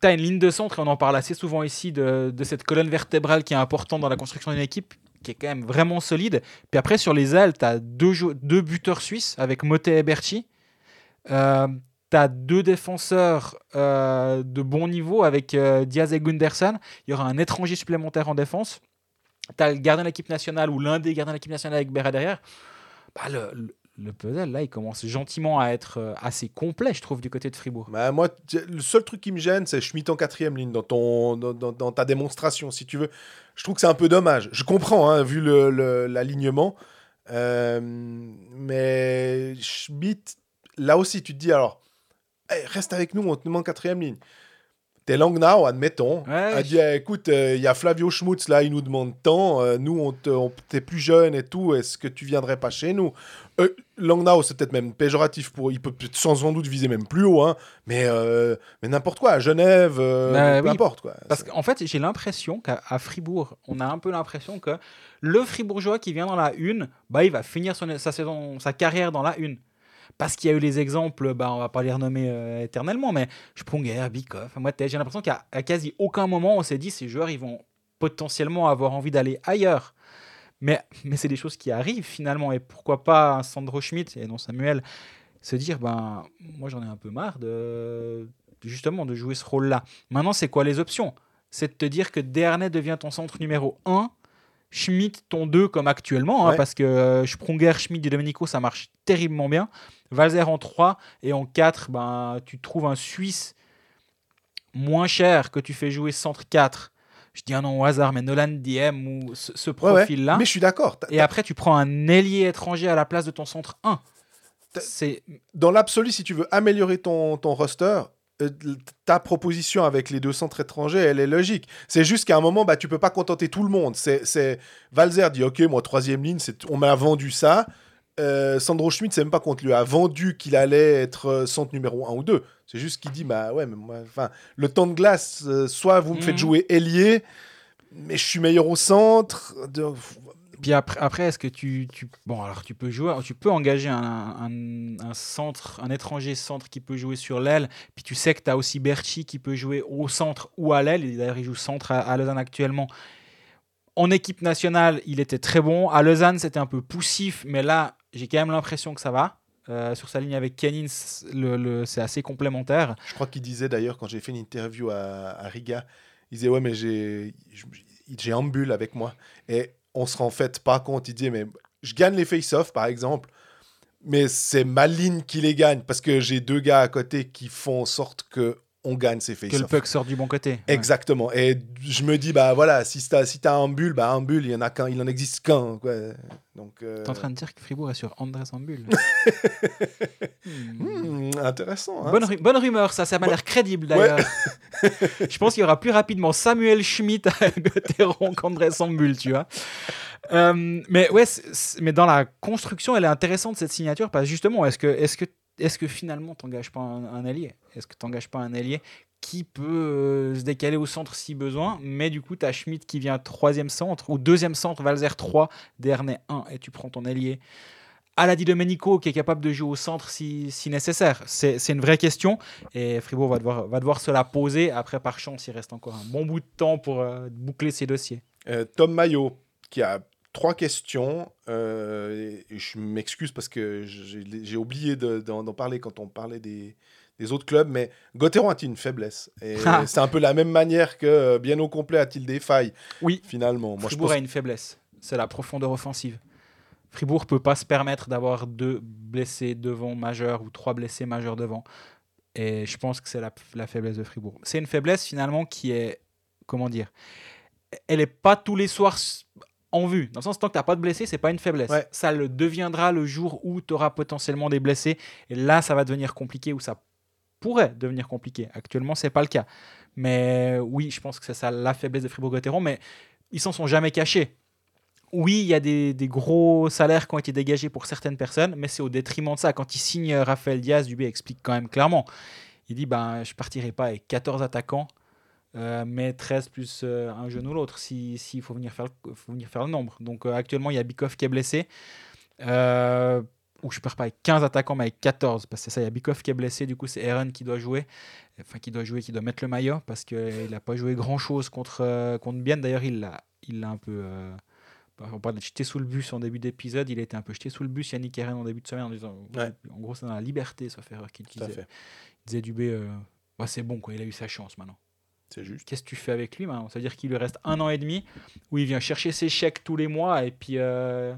tu as une ligne de centre, et on en parle assez souvent ici, de, de cette colonne vertébrale qui est importante dans la construction d'une équipe, qui est quand même vraiment solide. Puis après, sur les ailes, tu as deux, deux buteurs suisses avec Motet et Berchi. Euh, tu deux défenseurs euh, de bon niveau avec euh, Diaz et Gunderson. Il y aura un étranger supplémentaire en défense. Tu as le gardien de l'équipe nationale ou l'un des gardiens de l'équipe nationale avec Berra derrière. Bah, le, le- le puzzle, là, il commence gentiment à être euh, assez complet, je trouve, du côté de Fribourg. Bah, moi, le seul truc qui me gêne, c'est Schmidt en quatrième ligne dans, ton, dans, ta démonstration, si tu veux. Je trouve que c'est un peu dommage. Je comprends, hein, vu l'alignement. Euh, mais Schmidt, là aussi, tu te dis alors, hey, reste avec nous, on te demande quatrième ligne. T'es Langnau, admettons, Ouais, a dit eh, écoute, il y a Flavio Schmutz là, il nous demande tant, euh, nous on te- on- t'es plus jeune et tout, est-ce que tu viendrais pas chez nous? Euh, Langnau, c'est peut-être même péjoratif pour, il peut sans sans doute viser même plus haut, hein, mais, euh, mais n'importe quoi, à Genève, euh, Bah peu oui, importe quoi. Parce qu'en fait, j'ai l'impression qu'à Fribourg, on a un peu l'impression que le Fribourgeois qui vient dans la une, bah, il va finir son- sa, saison, sa carrière dans la une. Parce qu'il y a eu les exemples, bah, on va pas les renommer euh, éternellement, mais Sprunger, Bikoff, Motet, j'ai l'impression qu'à quasi aucun moment on s'est dit ces joueurs ils vont potentiellement avoir envie d'aller ailleurs. Mais, mais c'est des choses qui arrivent finalement, et pourquoi pas Sandro Schmidt et non Samuel se dire ben moi j'en ai un peu marre de justement de jouer ce rôle-là. Maintenant c'est quoi les options? C'est de te dire que Dernay devient ton centre numéro 1, Schmidt ton 2 comme actuellement, hein, parce que euh, Sprunger, Schmidt et Domenico ça marche terriblement bien. Valzer en 3 et en 4, ben, tu trouves un Suisse moins cher que tu fais jouer centre 4. Je dis un nom au hasard, mais Nolan Diem ou ce, ce Ouais, ouais, profil-là. Mais je suis d'accord. Et après, tu prends un ailier étranger à la place de ton centre 1. T'as- C'est Dans l'absolu, si tu veux améliorer ton, ton roster, ta proposition avec les deux centres étrangers, elle est logique. C'est juste qu'à un moment, bah, tu peux pas contenter tout le monde. C'est. Valzer dit, ok, moi, troisième ligne, on m'a vendu ça. Euh, Sandro Schmidt, c'est même pas contre lui a vendu qu'il allait être euh, centre numéro 1 ou 2. C'est juste qu'il dit, bah ouais, mais enfin, le temps de glace, euh, soit vous me faites Mhm. jouer ailier, mais je suis meilleur au centre. De- Puis après, après est-ce que tu, tu. Bon, alors tu peux jouer, tu peux engager un, un, centre, un étranger centre qui peut jouer sur l'aile. Puis tu sais que tu as aussi Berchi qui peut jouer au centre ou à l'aile. D'ailleurs, il joue centre à, Lausanne actuellement. En équipe nationale, il était très bon. À Lausanne, c'était un peu poussif, mais là, j'ai quand même l'impression que ça va. Euh, sur sa ligne avec Kenins, le, le- c'est assez complémentaire. Je crois qu'il disait d'ailleurs, quand j'ai fait une interview à, à Riga, il disait Ouais, mais j'ai, j'ai avec moi. Et on se rend en fait pas compte. Il disait Mais je gagne les face-off, par exemple, mais c'est ma ligne qui les gagne parce que j'ai deux gars à côté qui font en sorte que on gagne ces Que le puck sort du bon côté. Ouais. Exactement. Et je me dis, bah voilà, si t'as si t'as un bulle, bah un bulle, il y en a qu'un, il en existe qu'un. quoi. Donc, euh, T'es en train de dire que Fribourg est sur André Sambul. Hmm. hmm, intéressant. hein. Bonne, ru- bonne rumeur, ça, ça m'a Bon- l'air crédible d'ailleurs. je pense qu'il y aura plus rapidement Samuel Schmidt à Gauthieron qu'André Sambul, tu vois. Euh, mais ouais, mais dans la construction, elle est intéressante cette signature parce justement, est-ce que, est-ce que, est-ce que finalement t'engages pas un, allié? Est-ce que t'engages pas un allié qui peut euh, se décaler au centre si besoin, mais du coup, tu as Schmidt qui vient troisième centre, ou deuxième centre, Valzer 3, Dernay 1, et tu prends ton allié à la Di Domenico qui est capable de jouer au centre si, si nécessaire C'est c'est une vraie question, et Fribourg va devoir, va devoir se la poser. Après, par chance, il reste encore un bon bout de temps pour euh, boucler ses dossiers. Euh, Tom Maillot, qui a trois questions. euh, et je m'excuse parce que j'ai oublié de- d'en parler quand on parlait des, des autres clubs, mais Gauthieron a-t-il une faiblesse? Et Ah. c'est un peu la même manière que euh, bien au complet a-t-il des failles Oui. Finalement, moi je Fribourg pense a une faiblesse, c'est la profondeur offensive. Fribourg peut pas se permettre d'avoir deux blessés devant majeurs ou trois blessés majeurs devant. Et je pense que c'est la, la faiblesse de Fribourg. C'est une faiblesse finalement qui est, comment dire, elle est pas tous les soirs en vue. Dans le sens, tant que tu n'as pas de blessés, c'est pas une faiblesse. Ouais. Ça le deviendra le jour où tu auras potentiellement des blessés. Et là, ça va devenir compliqué ou ça pourrait devenir compliqué. Actuellement, c'est pas le cas. Mais oui, je pense que c'est ça la faiblesse de Fribourg-Gotteron. Mais ils s'en sont jamais cachés. Oui, il y a des, des gros salaires qui ont été dégagés pour certaines personnes, mais c'est au détriment de ça. Quand il signe Raphaël Diaz, Dubé explique quand même clairement. Il dit ben, je partirai pas avec 14 attaquants, euh, mais 13 plus euh, un jeune ou l'autre, s'il si, faut, venir faire le- faut venir faire le nombre. Donc euh, actuellement, il y a Bikov qui est blessé. Ou je pars pas avec 15 attaquants, mais avec 14. Parce que c'est ça, il y a Bikov qui est blessé, du coup c'est Aaron qui doit jouer. Enfin, qui doit jouer, qui doit mettre le maillot, parce qu'il n'a pas joué grand-chose contre, contre Bienne. D'ailleurs, il l'a il un peu... on parle de jeté sous le bus en début d'épisode, il a été un peu jeté sous le bus, Yannick Eren en début de semaine, en disant, Ouais. en gros, c'est dans la liberté, sauf erreur qu'il disait. fait. Il disait Dubé, Ouais, c'est bon, quoi, il a eu sa chance maintenant. C'est juste. Qu'est-ce que tu fais avec lui maintenant? Ça veut dire qu'il lui reste un an et demi où il vient chercher ses chèques tous les mois et puis euh,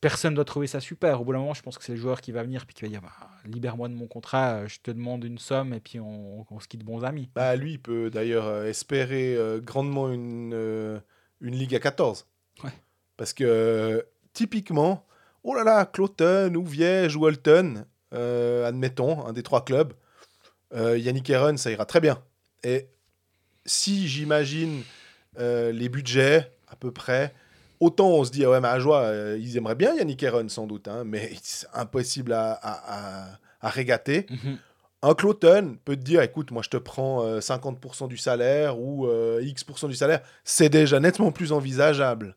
personne ne doit trouver ça super. Au bout d'un moment, je pense que c'est le joueur qui va venir puis qui va dire bah, libère-moi de mon contrat, euh, je te demande une somme et puis on, on se quitte bons amis. Bah, lui, il peut d'ailleurs euh, espérer euh, grandement une, euh, une Ligue à 14. Ouais. Parce que, typiquement, oh là là, Cloton ou Viège ou Holton, admettons, un des trois clubs, euh, Yannick Aaron, ça ira très bien. Et si j'imagine euh, les budgets, à peu près, autant on se dit, ah ouais, mais à joie, euh, ils aimeraient bien Yannick Aaron sans doute, hein, mais c'est impossible à, à, à- à régater. Un Cloton peut te dire, écoute, moi je te prends euh, 50% du salaire ou euh, X% du salaire. C'est déjà nettement plus envisageable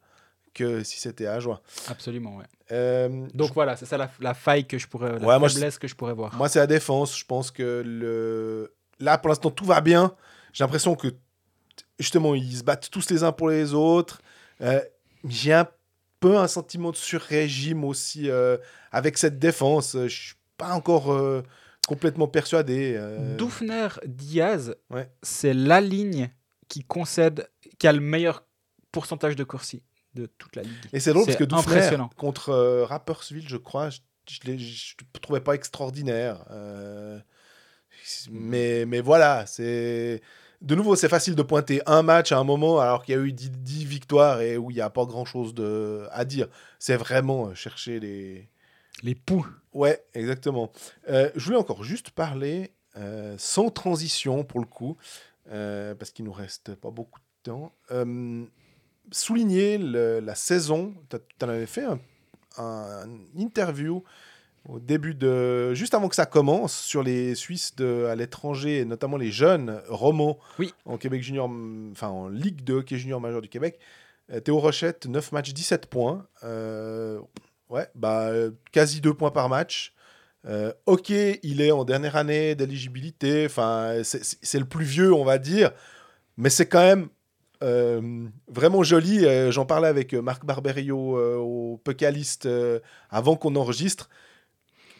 que si c'était à joie. Absolument, ouais. Euh, Donc voilà, c'est ça la, la faille que je pourrais, la Ouais, moi, je- faiblesse que je pourrais voir. Moi, c'est la défense. Je pense que le... là, pour l'instant, tout va bien. J'ai l'impression que, justement, ils se battent tous les uns pour les autres. Euh, J'ai un peu un sentiment de sur-régime aussi euh, avec cette défense. Euh, Je suis pas encore euh, complètement persuadé. Doufner Diaz, Ouais. c'est la ligne qui concède, qui a le meilleur pourcentage de Corsi de toute la ligue. Et c'est drôle parce que Doufner, contre Rapperswil, je crois, je ne le trouvais pas extraordinaire. Mais, mais voilà, c'est. De nouveau, c'est facile de pointer un match à un moment alors qu'il y a eu 10, 10 victoires et où il n'y a pas grand-chose à dire. C'est vraiment euh, chercher les. Les poux. Ouais, exactement. Euh, je voulais encore juste parler euh, sans transition pour le coup, euh, parce qu'il nous reste pas beaucoup de temps. Souligner le- la saison. Tu en avais fait un, un interview au début de. juste avant que ça commence sur les Suisses de, à l'étranger, et notamment les jeunes romans Oui. en Québec junior, enfin en Ligue de hockey junior majeur du Québec. Euh, Théo Rochette, 9 matchs, 17 points. Euh, ouais, bah, euh, quasi 2 points par match. Euh, ok, il est en dernière année d'éligibilité. Enfin, c'est- le plus vieux, on va dire. Mais c'est quand même euh, vraiment joli. J'en parlais avec Marc Barberio au Pucalist euh, avant qu'on enregistre.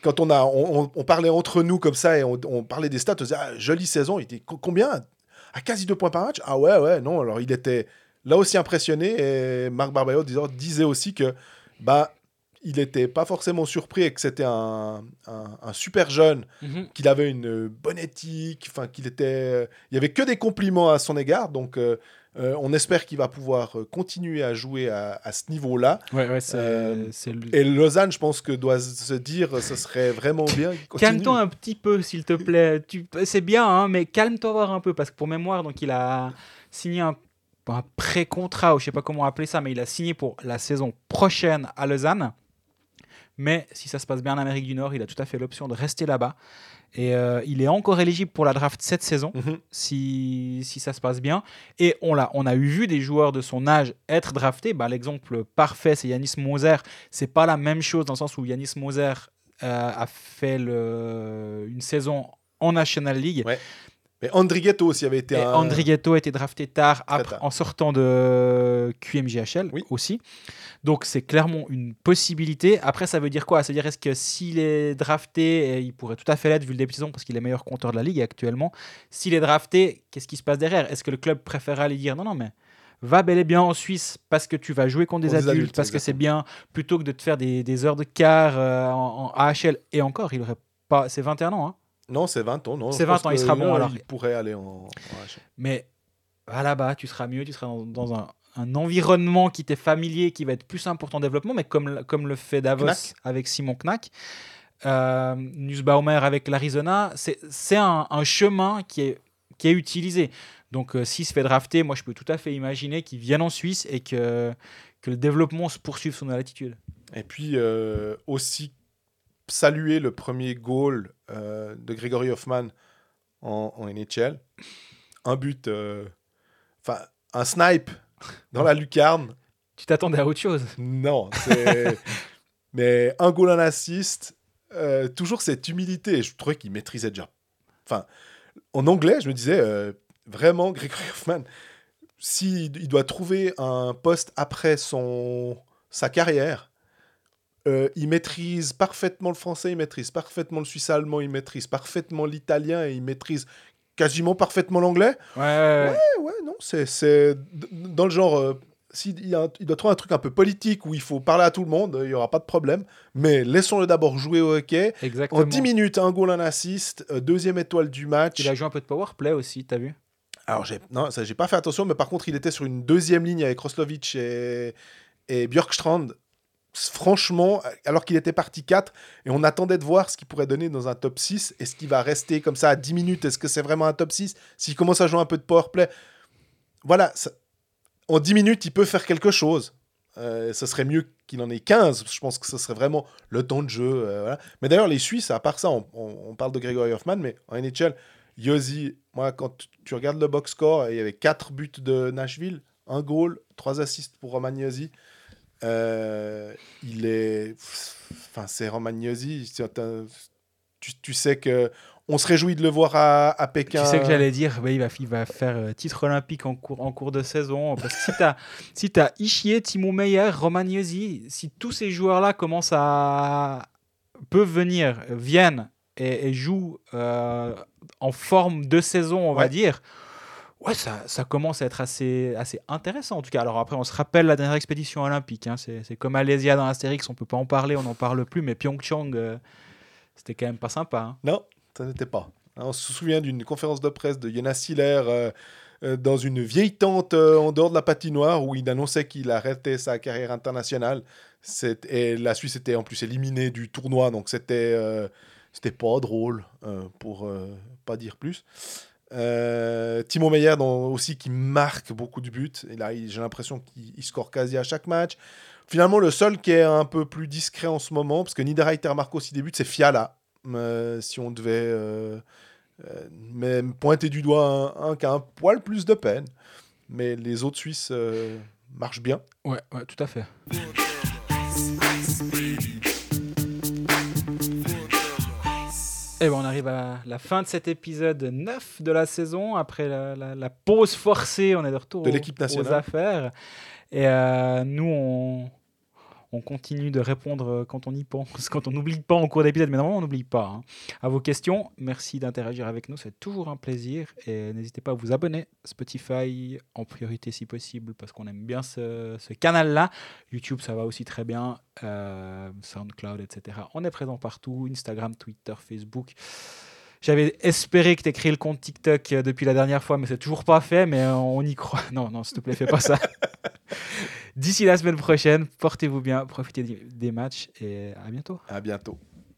Quand on, a, on, parlait entre nous comme ça et on, on parlait des stats, on disait ah, jolie saison. Il était co- combien? À quasi deux points par match? Ah ouais, ouais, non. Alors il était là aussi impressionné. Et Marc Barberio disait, aussi que bah, il n'était pas forcément surpris et que c'était un, un- un super jeune Mhm. qu'il avait une bonne éthique, enfin qu'il était, euh, il y avait que des compliments à son égard, donc euh, euh, on espère qu'il va pouvoir euh, continuer à jouer à, à ce niveau-là. Ouais, ouais, c'est Euh, le- Et Lausanne, je pense que doit se dire, ce serait vraiment bien. Calme-toi un petit peu, s'il te plaît. Tu... C'est bien, hein, mais calme-toi voir un peu, parce que pour mémoire, donc il a signé un, un pré-contrat, ou je sais pas comment appeler ça, mais il a signé pour la saison prochaine à Lausanne. Mais si ça se passe bien en Amérique du Nord, il a tout à fait l'option de rester là-bas. Et euh, il est encore éligible pour la draft cette saison, Mhm. si, si ça se passe bien. Et on, l'a, on a eu vu des joueurs de son âge être draftés. Bah, L'exemple parfait, c'est Yanis Moser. C'est pas la même chose dans le sens où Yanis Moser euh, a fait le- une saison en National League. Ouais. Mais Andrighetto aussi avait été Et un... Andrighetto a été drafté tard, après- tard. en sortant de QMJHL Oui. aussi. Donc c'est clairement une possibilité. Après, ça veut dire quoi? Ça veut dire est-ce que s'il est drafté, il pourrait tout à fait l'être vu le début de saison parce qu'il est meilleur compteur de la ligue actuellement. S'il est drafté, qu'est-ce qui se passe derrière? Est-ce que le club préférera aller dire non, non, mais va bel et bien en Suisse parce que tu vas jouer contre des adultes, parce que c'est bien, plutôt que de te faire des, des heures de quart euh, en, en AHL. Et encore, il aurait pas. C'est 21 ans, hein Non, c'est 20 ans. non, C'est je 20 pense ans, il sera bon, alors. Il pourrait aller en... Mais là-bas, tu seras mieux, tu seras dans, un, un environnement qui t'est familier, qui va être plus simple pour ton développement, mais comme, comme le fait Davos Knack. avec Simon Knack, euh, Nussbaumer avec l'Arizona, c'est c'est un, un chemin qui est, qui est utilisé. Donc euh, s'il se fait drafter, moi je peux tout à fait imaginer qu'il vienne en Suisse et que, que le développement se poursuive sous nos latitudes. Et puis euh, aussi saluer le premier goal euh, de Gregory Hoffman en, en NHL. Un but, euh, enfin un snipe dans la lucarne. Tu t'attendais à autre chose Non. Mais un goal, un assist, euh, toujours cette humilité. Je trouvais qu'il maîtrisait déjà. Enfin, en anglais, je me disais, vraiment, Gregory Hoffman, s'il il doit trouver un poste après son, sa carrière, euh, il maîtrise parfaitement le français, il maîtrise parfaitement le suisse allemand, il maîtrise parfaitement l'italien et il maîtrise quasiment parfaitement l'anglais. Ouais, ouais, ouais. Non, c'est dans le genre. euh, s'il il doit trouver un truc un peu politique où il faut parler à tout le monde, il n'y aura pas de problème. Mais laissons-le d'abord jouer au hockey. exactement. En 10 minutes, un goal, un assist, euh, deuxième étoile du match. Il a joué un peu de power play aussi, t'as vu? Alors, j'ai non, ça, j'ai pas fait attention, mais par contre, il était sur une deuxième ligne avec Roslovic et, et Björkstrand. Franchement, alors qu'il était parti 4, et on attendait de voir ce qu'il pourrait donner dans un top 6. Est-ce qu'il va rester comme ça à 10 minutes? Est-ce que c'est vraiment un top 6 S'il commence à jouer un peu de powerplay, voilà, ça- en 10 minutes, il peut faire quelque chose. Euh, ce serait mieux qu'il en ait 15. Je pense que ce serait vraiment le temps de jeu. euh. Mais d'ailleurs, les Suisses, à part ça, on, parle de Gregory Hoffman, mais en NHL, Yossi, moi, quand tu- regardes le box score, il y avait 4 buts de Nashville, un goal, 3 assists pour Roman Yossi. Euh, il est. Enfin, c'est un- Tu, tu sais que. On se réjouit de le voir à, à Pékin. Tu sais que j'allais dire, bah, il, va, il va faire euh, titre olympique en cours, en cours de saison. Parce que si tu as, si as Ishier, Timo Meyer, Romagnosi, si tous ces joueurs-là commencent à. peuvent venir, viennent et, et jouent euh, en forme de saison, on va dire, ouais, ça, commence à être assez, intéressant en tout cas. Alors après, on se rappelle la dernière expédition olympique. hein, c'est comme Alésia dans Astérix, on peut pas en parler, on n'en parle plus, mais Pyeongchang, euh, c'était quand même pas sympa. hein. Non, ça n'était pas. On se souvient d'une conférence de presse de Jonas Hiller euh, euh, dans une vieille tente en dehors de la patinoire où il annonçait qu'il arrêtait sa carrière internationale. Et la Suisse était en plus éliminée du tournoi, donc c'était c'était pas drôle, pour pas dire plus. Euh, Timo Meyer dans- aussi qui marque beaucoup de buts. Et là, j'ai l'impression qu'il il score quasi à chaque match. Finalement, le seul qui est un peu plus discret en ce moment, parce que Niederreiter marque aussi des buts, c'est Fiala. Euh, si on devait euh, euh, même pointer du doigt un, un qui a un poil plus de peine. Mais les autres Suisses euh, marchent bien. Ouais, ouais, tout à fait. Et ben on arrive à la fin de cet épisode 9 de la saison. Après la, la- la pause forcée, on est de retour De aux- l'équipe nationale. aux affaires. Et euh, nous, on, on continue de répondre euh, quand on y pense, quand on n'oublie pas en cours d'épisode. Mais normalement, on n'oublie pas. hein. À vos questions, merci d'interagir avec nous. C'est toujours un plaisir. Et n'hésitez pas à vous abonner. Spotify en priorité si possible, parce qu'on aime bien ce, canal-là. YouTube, ça va aussi très bien. Euh, SoundCloud, etc. On est présent partout. Instagram, Twitter, Facebook. J'avais espéré que tu créé le compte TikTok euh, depuis la dernière fois, mais c'est toujours pas fait, mais on y croit. Non, non, s'il te plaît, fais pas ça. D'ici la semaine prochaine, portez-vous bien, profitez des- matchs et à bientôt. À bientôt.